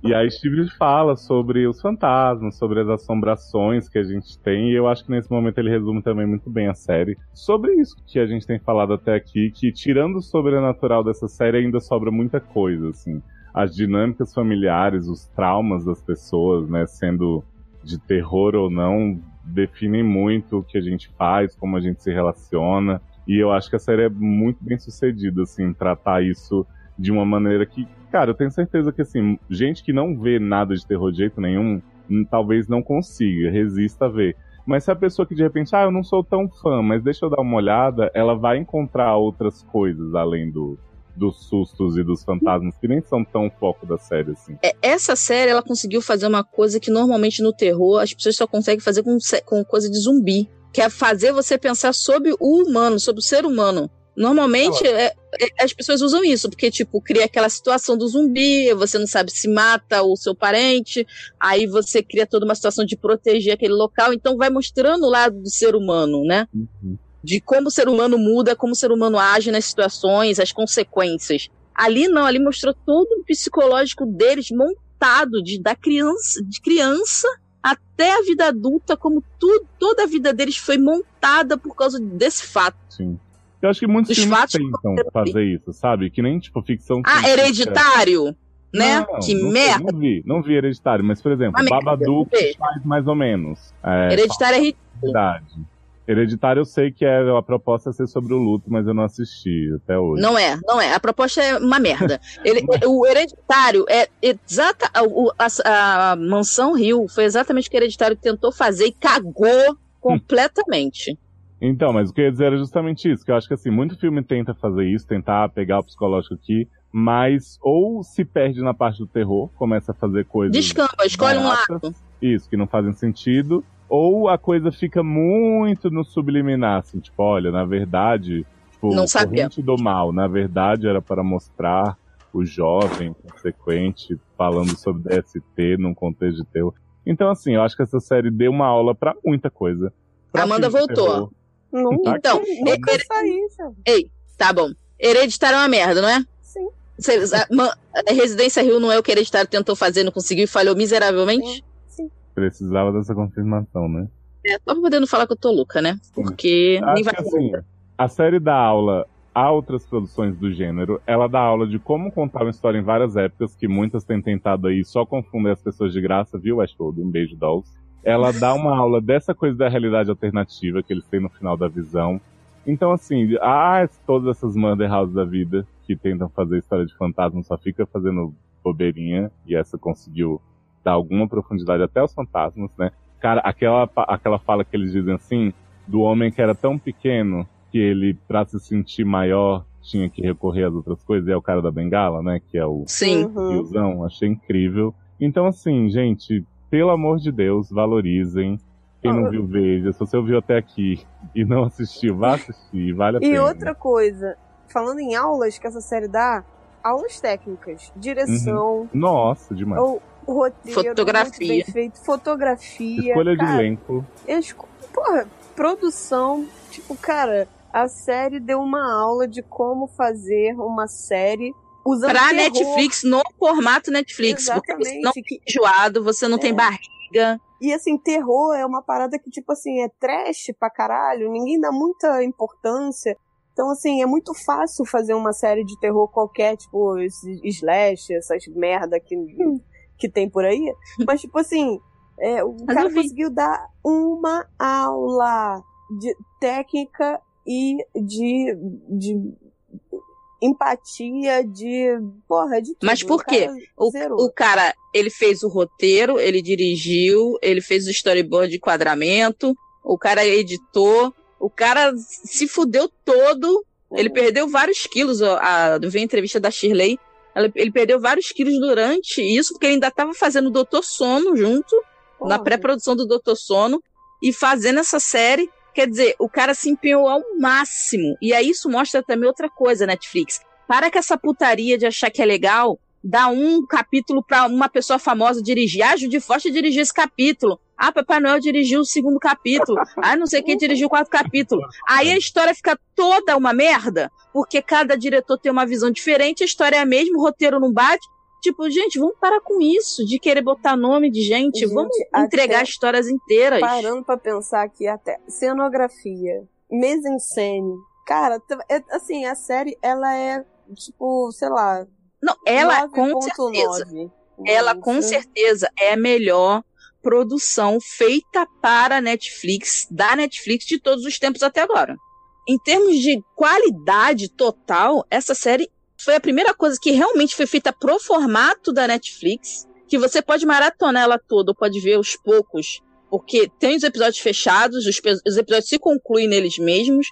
E aí Steve fala sobre os fantasmas, sobre as assombrações que a gente tem, e eu acho que nesse momento ele resume também muito bem a série. Sobre isso que a gente tem falado até aqui, que tirando o sobrenatural dessa série ainda sobra muita coisa, assim. As dinâmicas familiares, os traumas das pessoas, né, sendo de terror ou não, definem muito o que a gente faz, como a gente se relaciona. E eu acho que a série é muito bem sucedida, assim, tratar isso de uma maneira que, cara, eu tenho certeza que, assim, gente que não vê nada de terror de jeito nenhum, hum, talvez não consiga, resista a ver. Mas se a pessoa que de repente, ah, eu não sou tão fã, mas deixa eu dar uma olhada, ela vai encontrar outras coisas além do, dos sustos e dos fantasmas, que nem são tão foco da série, assim. É, essa série, ela conseguiu fazer uma coisa que normalmente no terror as pessoas só conseguem fazer com, com coisa de zumbi. Que é fazer você pensar sobre o humano, sobre o ser humano. Normalmente é, é, as pessoas usam isso, porque, tipo, cria aquela situação do zumbi, você não sabe se mata o seu parente, aí você cria toda uma situação de proteger aquele local, então vai mostrando o lado do ser humano, né? Uhum de como o ser humano muda, como o ser humano age nas situações, as consequências. Ali não, ali mostrou todo o psicológico deles montado de da criança, de criança até a vida adulta, como tudo, toda a vida deles foi montada por causa desse fato. Sim. Eu acho que muitos Os filmes tentam fazer isso, sabe? Que nem, tipo, ficção... Ah, hereditário? Né? Não, que não merda! Não vi, não vi Hereditário, mas, por exemplo, ah, Babadook faz mais ou menos. É, hereditário é ridículo. Hereditário eu sei que é, a proposta é ser sobre o luto, mas eu não assisti até hoje. Não é, não é. A proposta é uma merda. Ele, o Hereditário é exata. A, a, a, Mansão Rio foi exatamente o que o Hereditário tentou fazer e cagou completamente. Então, mas o que eu ia dizer era justamente isso, que eu acho que assim, muito filme tenta fazer isso, tentar pegar o psicológico aqui, mas ou se perde na parte do terror, começa a fazer coisas. Descamba, escolhe baratas, um lado. Isso, que não fazem sentido, ou a coisa fica muito no subliminar, assim, tipo, olha, na verdade, tipo, não sabia. do mal, na verdade era para mostrar o jovem consequente falando sobre DST num contexto de terror. Então, assim, eu acho que essa série deu uma aula para muita coisa. Pra Amanda voltou. Não, então, nunca her... saí, Ei, tá bom. Hereditário é uma merda, não é? Sim. a, a Residência Rio não é o que Hereditário tentou fazer, não conseguiu e falhou miseravelmente? Sim. Precisava dessa confirmação, né? É, só podendo falar que eu tô louca, né? Porque nem vai assim, A série dá aula a outras produções do gênero, ela dá aula de como contar uma história em várias épocas, que muitas têm tentado aí só confundir as pessoas de graça, viu, Westworld? Um beijo, Dolls. Ela dá uma aula dessa coisa da realidade alternativa que eles têm no final da visão. Então, assim, ah, todas essas Mother House da vida que tentam fazer história de fantasma só fica fazendo bobeirinha, e essa conseguiu dar alguma profundidade até os fantasmas, né? Cara, aquela, aquela fala que eles dizem assim, do homem que era tão pequeno que ele, pra se sentir maior, tinha que recorrer às outras coisas, e é o cara da bengala, né? Que é o Sim. tiozão, achei incrível. Então, assim, gente, pelo amor de Deus, valorizem. Quem não viu, veja. Se você ouviu até aqui e não assistiu, vá assistir, vale a e pena. E outra coisa, falando em aulas que essa série dá, aulas técnicas, direção. Uhum. Nossa, demais. Ou o roteiro fotografia. feito, fotografia. Escolha cara, de elenco. Esco... Porra, produção. Tipo, cara, a série deu uma aula de como fazer uma série usando pra terror. Netflix no formato Netflix. Exatamente. Porque você não que... enjoado, você não é. tem barriga. E assim, terror é uma parada que, tipo assim, é trash pra caralho, ninguém dá muita importância. Então, assim, é muito fácil fazer uma série de terror qualquer, tipo, slash, essas merda que que tem por aí. Mas, tipo assim, é, o Mas cara conseguiu dar uma aula de técnica e de, de empatia, de. Porra, de tudo. Mas por quê? O, o, cara, ele fez o roteiro, ele dirigiu, ele fez o storyboard de enquadramento, o cara editou, o cara se fudeu todo. Ele uhum. perdeu vários quilos. A, eu vi a entrevista da Shirley ele perdeu vários quilos durante isso, porque ele ainda estava fazendo o Doutor Sono junto, Porra. na pré-produção do Doutor Sono. e fazendo essa série. Quer dizer, o cara se empenhou ao máximo. E aí isso mostra também outra coisa, Netflix. Para com essa putaria de achar que é legal dar um capítulo para uma pessoa famosa dirigir. Ah, Judy Foster dirigiu esse capítulo. Ah, Papai Noel dirigiu o segundo capítulo. Ah, não sei quem dirigiu o quarto capítulo. Aí a história fica toda uma merda, porque cada diretor tem uma visão diferente, a história é a mesma, o roteiro não bate. Tipo, gente, vamos parar com isso, de querer botar nome de gente, gente vamos entregar histórias inteiras. Parando pra pensar aqui até, cenografia, mise en scène, cara, é, assim, a série, ela é, tipo, sei lá... Não, ela 9. com certeza, 9. ela com certeza é a melhor produção feita para Netflix, da Netflix de todos os tempos até agora. Em termos de qualidade total, essa série foi a primeira coisa que realmente foi feita pro formato da Netflix, que você pode maratonar ela toda, ou pode ver aos poucos, porque tem os episódios fechados, os, os episódios se concluem neles mesmos,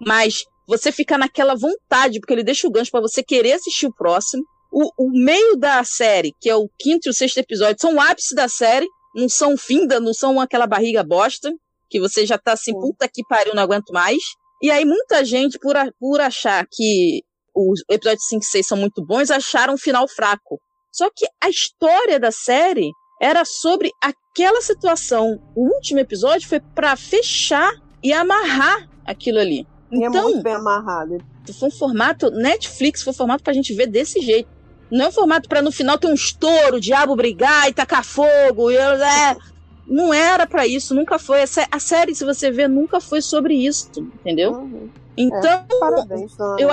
mas você fica naquela vontade, porque ele deixa o gancho para você querer assistir o próximo. O, o, meio da série, que é o quinto e o sexto episódio, são o ápice da série, não são finda, não são aquela barriga bosta, que você já tá assim, puta que pariu, não aguento mais. E aí muita gente, por, a, por achar que os episódios 5 e 6 são muito bons, acharam um final fraco. Só que a história da série era sobre aquela situação. O último episódio foi para fechar e amarrar aquilo ali. E é então, é muito bem amarrado. Foi um formato Netflix, foi um formato pra gente ver desse jeito. Não é um formato para no final ter um estouro, o diabo brigar e tacar fogo. E, é, não era para isso, nunca foi. A, série, se você ver, nunca foi sobre isso, entendeu? Uhum. Então, é, parabéns, eu,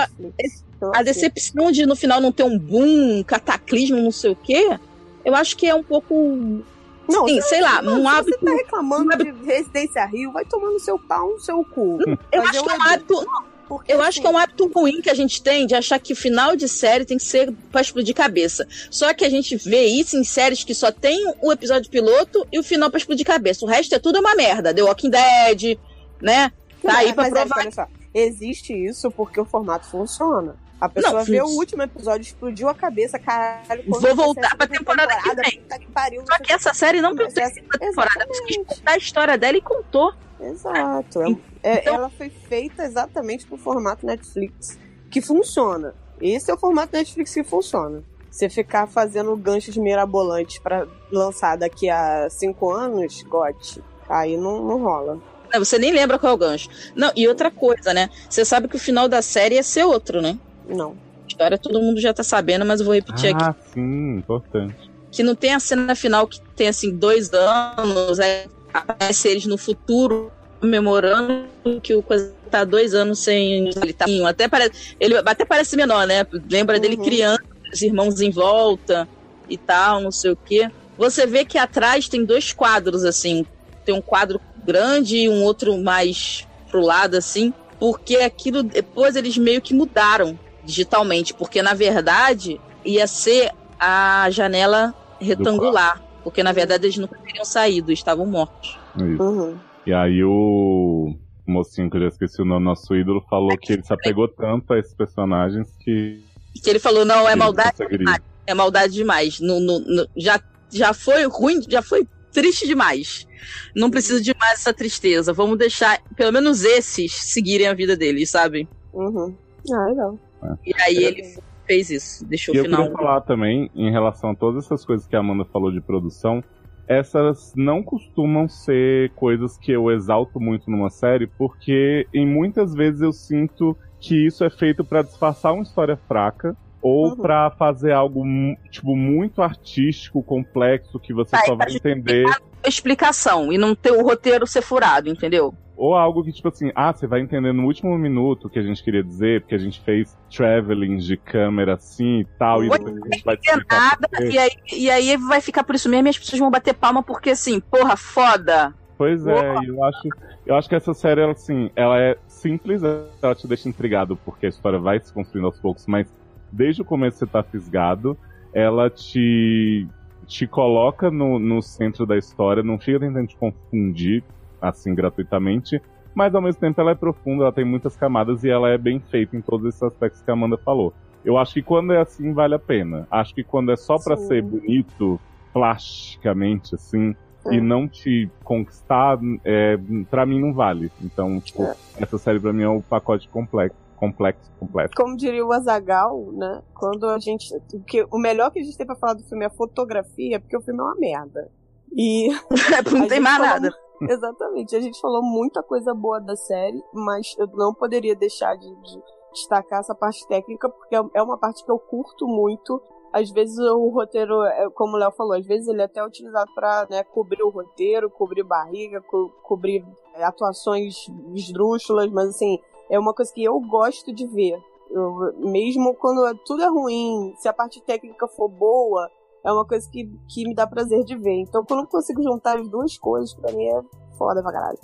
a decepção de no final não ter um boom, um cataclismo, não sei o quê, eu acho que é um pouco. Não, Sim, sei lá, não, um hábito. Você tá reclamando hábito... de Residência Rio, vai tomando seu pau no seu cu. Eu acho que é um hábito. Porque, eu assim, acho que é um hábito ruim que a gente tem de achar que o final de série tem que ser pra explodir cabeça. Só que a gente vê isso em séries que só tem o episódio piloto e o final pra explodir cabeça. O resto é tudo uma merda. The Walking Dead, né? Tá aí pra provar. É, existe isso porque o formato funciona. A pessoa não, vê o último episódio, explodiu a cabeça, caralho. Vou voltar pra temporada, temporada que vem. Que pariu, Só que essa série não precisa da temporada. Quis contar a história dela e contou. Exato. É, é, então... Ela foi feita exatamente pro formato Netflix, que funciona. Esse é o formato Netflix que funciona. Você ficar fazendo ganchos mirabolantes para lançar daqui a cinco anos, gote, aí não, não rola. Você nem lembra qual é o gancho. Não, e outra coisa, né? Você sabe que o final da série ia ser outro, né? Não. História todo mundo já tá sabendo, mas eu vou repetir ah, aqui. Ah, sim, importante. Que não tem a cena final que tem assim dois anos, aí aparece eles no futuro comemorando que o coisa tá dois anos sem ele tá até parece ele até parece menor, né? Lembra uhum. dele criando os irmãos em volta e tal, não sei o quê. Você vê que atrás tem dois quadros assim, tem um quadro grande e um outro mais pro lado assim, porque aquilo depois eles meio que mudaram digitalmente, porque na verdade ia ser a janela retangular, porque na verdade eles nunca teriam saído, estavam mortos. Uhum. E aí o mocinho, que eu já esqueci o nome, nosso ídolo, falou que ele se apegou tanto a esses personagens que. Que ele falou, não, é maldade demais. É maldade demais. No, no, no, já, já foi ruim, já foi triste demais. Não precisa de mais essa tristeza. Vamos deixar, pelo menos esses, seguirem a vida deles, sabe? Uhum. Ah, legal. E aí ele fez isso, deixou e o final. Eu queria falar também, em relação a todas essas coisas que a Amanda falou de produção, essas não costumam ser coisas que eu exalto muito numa série, porque em muitas vezes eu sinto que isso é feito para disfarçar uma história fraca ou uhum. para fazer algo tipo muito artístico, complexo que você só vai entender explicação e não ter o roteiro ser furado, entendeu? Ou algo que, tipo assim, ah, você vai entender no último minuto o que a gente queria dizer, porque a gente fez traveling de câmera assim e tal, e depois a gente vai nada, e aí, e aí vai ficar por isso mesmo e as pessoas vão bater palma porque assim, porra, foda. Pois é, eu acho, eu acho que essa série, ela, assim, ela é simples, ela te deixa intrigado porque a história vai se construindo aos poucos, mas desde o começo você tá fisgado, ela te te coloca no, no centro da história, não fica tentando te confundir assim gratuitamente, mas ao mesmo tempo ela é profunda, ela tem muitas camadas e ela é bem feita em todos esses aspectos que a Amanda falou. Eu acho que quando é assim vale a pena. Acho que quando é só para ser bonito, plasticamente assim, e não te conquistar, é, pra mim não vale. Então, tipo, é. essa série pra mim é o pacote complexo complexo, completo. Como diria o Azagal, né? Quando a gente. Que, o melhor que a gente tem pra falar do filme é a fotografia, porque o filme é uma merda. E. não tem mais nada. Exatamente. A gente falou muita coisa boa da série, mas eu não poderia deixar de, de destacar essa parte técnica, porque é uma parte que eu curto muito. Às vezes o roteiro, é, como o Léo falou, às vezes ele é até utilizado para né, cobrir o roteiro, cobrir barriga, co cobrir é, atuações esdrúxulas, mas assim, é uma coisa que eu gosto de ver. Eu, mesmo quando tudo é ruim, se a parte técnica for boa, é uma coisa que, que me dá prazer de ver. Então, quando eu consigo juntar as duas coisas, pra mim é foda pra caralho.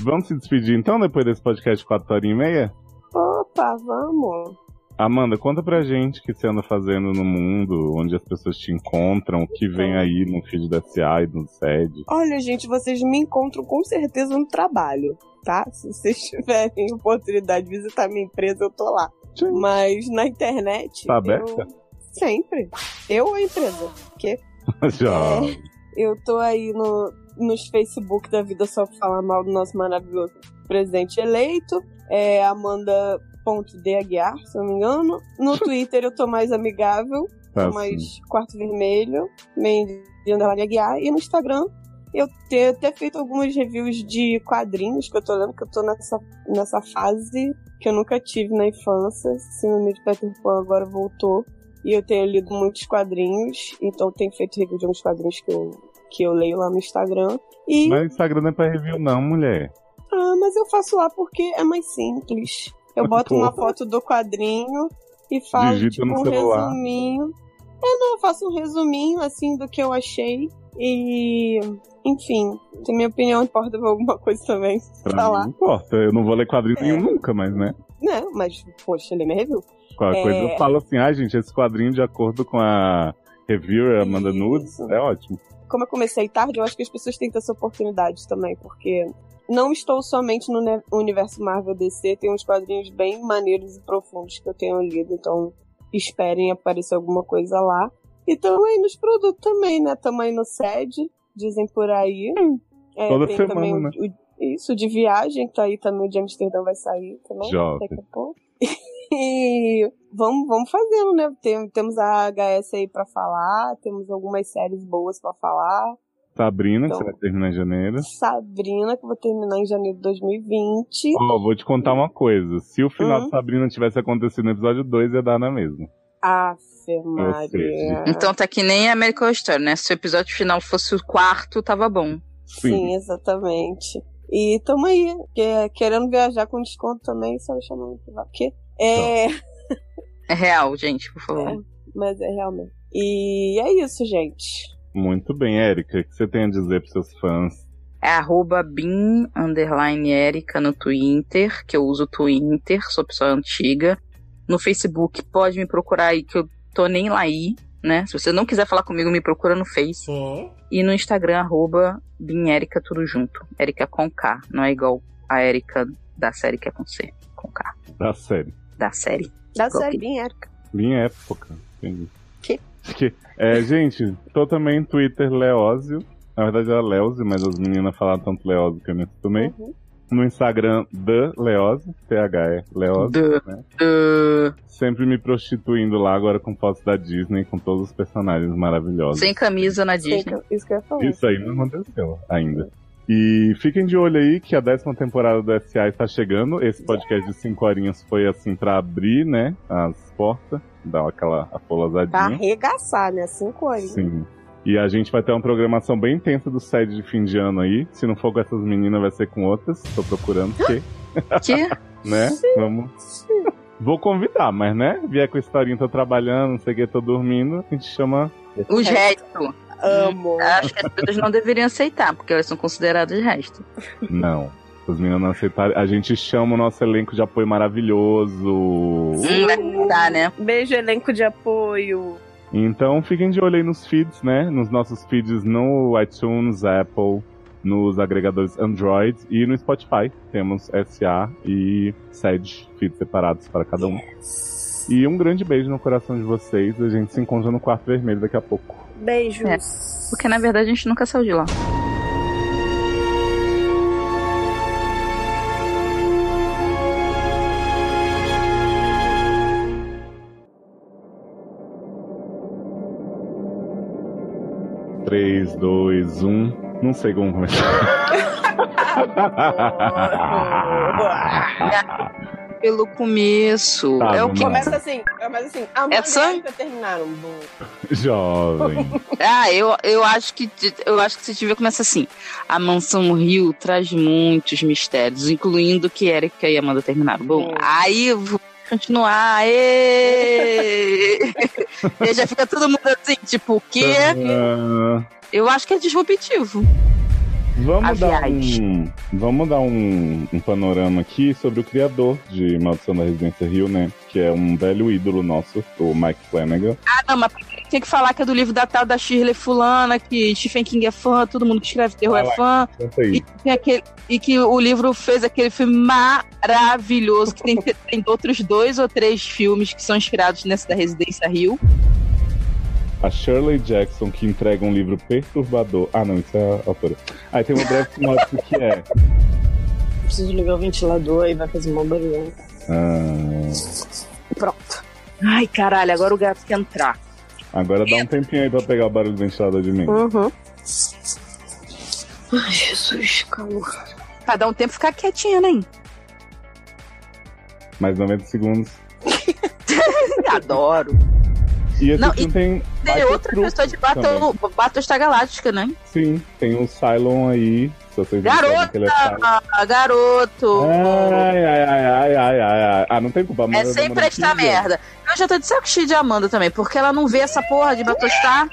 Vamos se despedir então, depois desse podcast 4 horas e meia? Opa, vamos! Amanda, conta pra gente o que você anda fazendo no mundo, onde as pessoas te encontram, o que vem aí no feed da SA e no SED. Olha, gente, vocês me encontram com certeza no trabalho, tá? Se vocês tiverem oportunidade de visitar minha empresa, eu tô lá. Sim. Mas na internet. Tá aberta? Eu... Sempre. Eu ou a empresa? Que? Já. É, eu tô aí no, nos Facebook da vida só pra falar mal do nosso maravilhoso presidente eleito. É Amanda de Aguiar, se não me engano. No Twitter eu tô mais amigável, tô ah, mais sim. quarto vermelho, Mendy Underline Aguiar. E no Instagram eu tenho até feito algumas reviews de quadrinhos, que eu tô lendo que eu tô nessa, nessa fase que eu nunca tive na infância. Síndrome de Peter Pan agora voltou. E eu tenho lido muitos quadrinhos, então tenho feito review de alguns quadrinhos que eu, que eu leio lá no Instagram. E... Mas o Instagram não é pra review não, mulher. Ah, mas eu faço lá porque é mais simples. Eu boto uma foto do quadrinho e faço tipo, um celular. resuminho. É, não, eu faço um resuminho assim do que eu achei. E, enfim, se minha opinião importa pra alguma coisa também. Pra tá lá. Não importa, eu não vou ler quadrinho é. nenhum nunca, mas né? Não, mas, poxa, lê minha review. Qualquer é... coisa eu falo assim, ah, gente, esse quadrinho de acordo com a reviewer Amanda Nudes, é ótimo. Como eu comecei tarde, eu acho que as pessoas têm que ter essa oportunidade também, porque não estou somente no universo Marvel DC, tem uns quadrinhos bem maneiros e profundos que eu tenho lido, então esperem aparecer alguma coisa lá. E também nos produtos também, né? Também no SED, dizem por aí. É, Toda semana, também né? o, isso, de viagem, que tá aí também, o de Amsterdã vai sair também, Jovem. daqui a pouco. e vamos, vamos fazendo, né? Tem, temos a HS aí pra falar, temos algumas séries boas pra falar. Sabrina, então, que você vai terminar em janeiro. Sabrina, que eu vou terminar em janeiro de 2020. Ó, oh, vou te contar uma coisa. Se o final de Sabrina tivesse acontecido no episódio 2, ia dar na mesma. Afe, Maria. Então tá que nem American Story, né? Se o episódio final fosse o quarto, tava bom. Sim, Sim exatamente. E tamo aí, querendo viajar com desconto também, só me chamando pra quê? É... é real, gente, por favor. É, mas é realmente. E é isso, gente. Muito bem, Érica, o que você tem a dizer para seus fãs? É arroba bin, underline Erika no Twitter, que eu uso o Twitter, sou pessoa antiga. No Facebook, pode me procurar aí, que eu tô nem lá aí, né? Se você não quiser falar comigo, me procura no Face. Uhum. E no Instagram, arroba Erika, tudo junto. Erika com K, não é igual a Erika da série que é com C, com K. Da série. Da série. Da série, Bin Erika. Bin época, entendi. Que? Que, é, gente, tô também no Twitter Leózio. Na verdade era Leózio, mas as meninas falaram tanto Leózio que eu me acostumei. Uhum. No Instagram, The Leózio, TH é Leózio. Né? Sempre me prostituindo lá, agora com fotos da Disney, com todos os personagens maravilhosos. Sem camisa na Disney. Isso que eu ia falar. Isso aí não aconteceu ainda. E fiquem de olho aí que a décima temporada do SA está chegando. Esse podcast de 5 horinhas foi assim para abrir, né, as portas dar aquela apolazadinha. Pra arregaçar, né? Cinco anos. Sim. E a gente vai ter uma programação bem intensa do sede de fim de ano aí. Se não for com essas meninas, vai ser com outras. Tô procurando que. Que? né? Sim. Vamos. Vou convidar, mas né? Vier com a historinha, tô trabalhando, não sei o que, tô dormindo, a gente chama. Os restos. Amo. Acho que as pessoas não deveriam aceitar, porque elas são consideradas resto. Não. As meninas não aceitaram. A gente chama o nosso elenco de apoio maravilhoso. Hum, tá, né? Beijo, elenco de apoio. Então fiquem de olho aí nos feeds, né? Nos nossos feeds no iTunes, Apple, nos agregadores Android e no Spotify. Temos SA e SED, feeds separados para cada um. Yes. E um grande beijo no coração de vocês. A gente se encontra no quarto vermelho daqui a pouco. Beijos. É, porque na verdade a gente nunca saiu de lá. Três, dois, um. Não sei como começar. Pelo começo. Tá, é o que começa assim, começa assim. A é sangue terminaram. Jovem. ah, eu, eu acho que eu acho que se tiver começa assim. A mansão Rio traz muitos mistérios, incluindo que Erika e Amanda terminaram. Bom, aí eu vou continuar. e já fica todo mundo assim, tipo, o quê? Uh... Eu acho que é disruptivo. Vamos dar, um, vamos dar um, um, panorama aqui sobre o criador de Maldição da Residência Rio, né? Que é um velho ídolo nosso, o Mike Flanagan. Ah, não, mas tem que falar que é do livro da tal da Shirley Fulana, que Stephen King é fã, todo mundo que escreve terror ah, é fã. E, aquele, e que o livro fez aquele filme maravilhoso, que tem, tem outros dois ou três filmes que são inspirados nesse da Residência Rio a Shirley Jackson que entrega um livro perturbador. Ah, não, isso é a autora. Aí tem uma breve sinopse que é. Preciso ligar o ventilador e vai fazer uma barulho. Ah... Pronto. Ai, caralho, agora o gato quer entrar. Agora dá um tempinho aí pra pegar o barulho do ventilador de mim. Uhum. Ai, Jesus, calor. Pra dar um tempo ficar quietinha, né? Mais 90 segundos. Adoro. E esse não, e tem. Tem outra pessoa de Battle, Battlestar Galáctica, né? Sim, tem o Cylon aí. Garota! É garoto! Ai, ai, ai, ai, ai, ai, Ah, não tem culpa, É sem prestar merda. Eu já tô de saco cheio de Amanda também, porque ela não vê essa porra de Battlestar.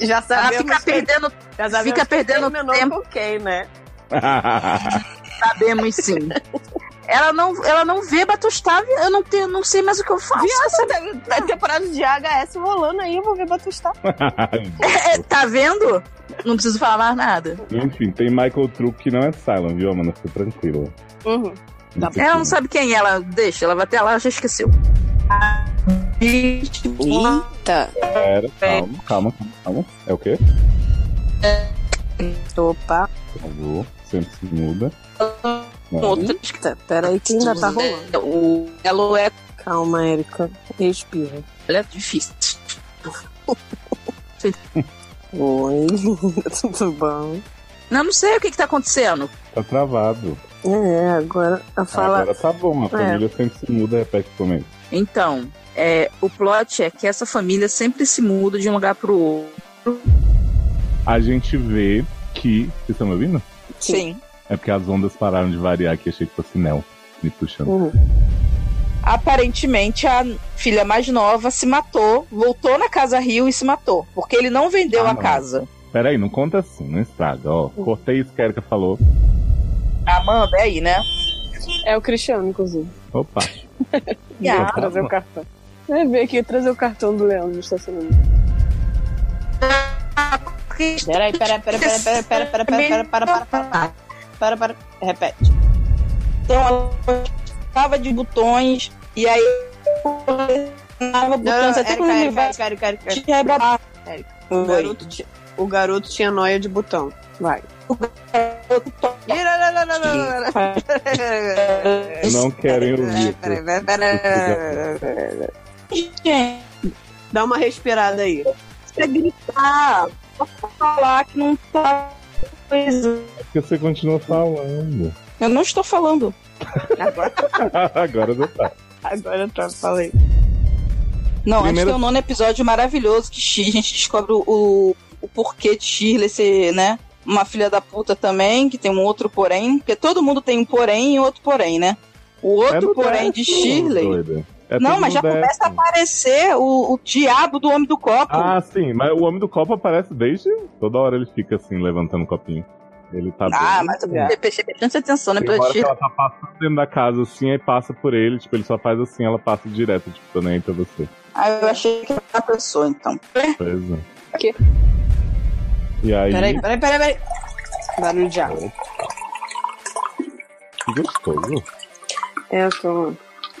Já sabemos ela fica perdendo, já fica perdendo tempo. Ok, né? Sabemos sim. Ela não, ela não vê Batustave, eu não, tenho, não sei mais o que eu faço. Viu, temporada de AHS rolando aí, eu vou ver Batustave. é, tá vendo? Não preciso falar mais nada. Enfim, tem Michael Truck que não é Silent, viu, mano? Fica tranquilo. Uhum. Ela não sabe quem é, ela deixa, ela vai até lá, já esqueceu. Eita! Pera, calma, calma, calma. É o quê? Opa. Por favor, sempre se muda outra. Peraí que ainda tá rolando. O elo é. Calma, Erika. Respira. Ela é difícil. Oi, tudo bom? Não, não sei o que, que tá acontecendo. Tá travado. É, agora a fala. Agora tá bom, a é. família é. sempre se muda, repete comigo. Então, é, o plot é que essa família sempre se muda de um lugar pro outro. A gente vê que. Vocês estão me ouvindo? Sim. É porque as ondas pararam de variar aqui, achei que fosse Nel me puxando. Uhum. Aparentemente, a filha mais nova se matou, voltou na Casa Rio e se matou. Porque ele não vendeu ah, a casa. Peraí, não conta assim, não estraga. Ó, uhum. cortei isso que a Erika falou. Amanda, é aí, né? É o Cristiano, inclusive. Opa. ah, trazer o cartão. Vai ver aqui, trazer o cartão do Leão no estacionamento. Peraí, peraí, peraí, peraí, peraí, peraí, peraí, peraí, para, para, para, para para, para. Repete. Então ela estava de botões e aí colecionava botões até quando ele vai o garoto, tinha, o garoto tinha noia de botão. Vai. O garoto Não querem ouvir. Dá uma respirada aí. Você gritar, falar que não tá coisa. Porque você continua falando. Eu não estou falando. Agora, Agora não tá. Agora tá, falei. Não, Primeiro... acho que é o nono episódio maravilhoso que a gente descobre o, o porquê de Shirley ser, né? Uma filha da puta também, que tem um outro porém. Porque todo mundo tem um porém e outro porém, né? O outro é porém de Shirley. É não, mas já décimo. começa a aparecer o, o diabo do homem do copo. Ah, sim, mas o homem do copo aparece desde. Toda hora ele fica assim, levantando o copinho. Ele tá Ah, bem... mas eu é. prestei bastante atenção, né? Tem hora que ela tá passando dentro da casa assim, aí passa por ele, tipo, ele só faz assim, ela passa direto, tipo, tô nem pra você. Ah, eu achei que era uma pessoa, então. Pois é. Aqui. E aí. Peraí, peraí, peraí, peraí. Barulho de água. Que gostoso. É, eu tô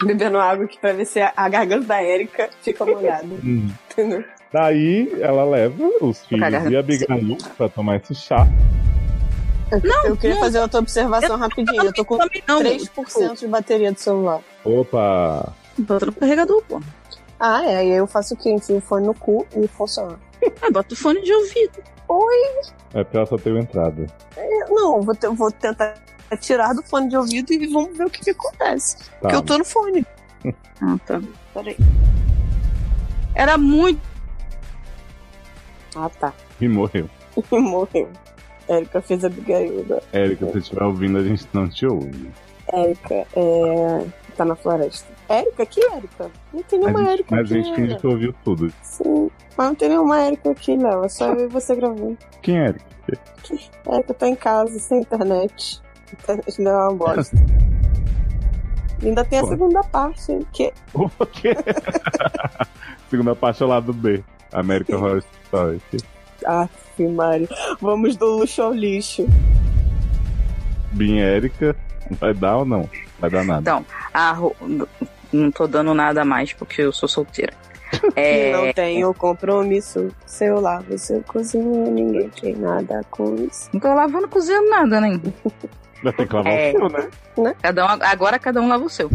bebendo água aqui pra ver se a, garganta da Erika fica molhada. Hum. Entendeu? Daí ela leva os filhos e a Abigail pra tomar esse chá. Não, eu queria não. fazer outra observação eu, rapidinho. Eu tô com 3% de bateria do celular. Opa! Bota no carregador, pô. Ah, é. Aí eu faço o quê? Enfio o fone no cu e funciona. Ah, bota o fone de ouvido. Oi? É porque ela só tem entrada. É, não, vou, te, vou tentar tirar do fone de ouvido e vamos ver o que, que acontece. Tá. Porque eu tô no fone. ah, tá. Peraí. Era muito. Ah, tá. E morreu. E morreu. Érica fez a bigaída. Érica, se estiver ouvindo, a gente não te ouve. Érica, é. tá na floresta. Érica? Que Érica? Não tem nenhuma Érica aqui. Mas a gente finge que ouviu tudo. Sim. Mas não tem nenhuma Érica aqui, não. É só eu e você gravando. Quem é Érica? Érica tá em casa, sem internet. Não é uma bosta. Ainda tem a Pô. segunda parte. Que... O quê? segunda parte é o lado B. American Horror Story. Ah, sim, Mari. Vamos do luxo ao lixo. Bim Érica, vai dar ou não? Vai dar nada. Então, a, não tô dando nada mais porque eu sou solteira. É... Não tenho compromisso. Se eu lavo seu cozinho, ninguém tem nada com isso. Não tô lavando cozinhando nada, né? Tem que lavar é... o seu, né? né? Cada um, agora cada um lava o seu.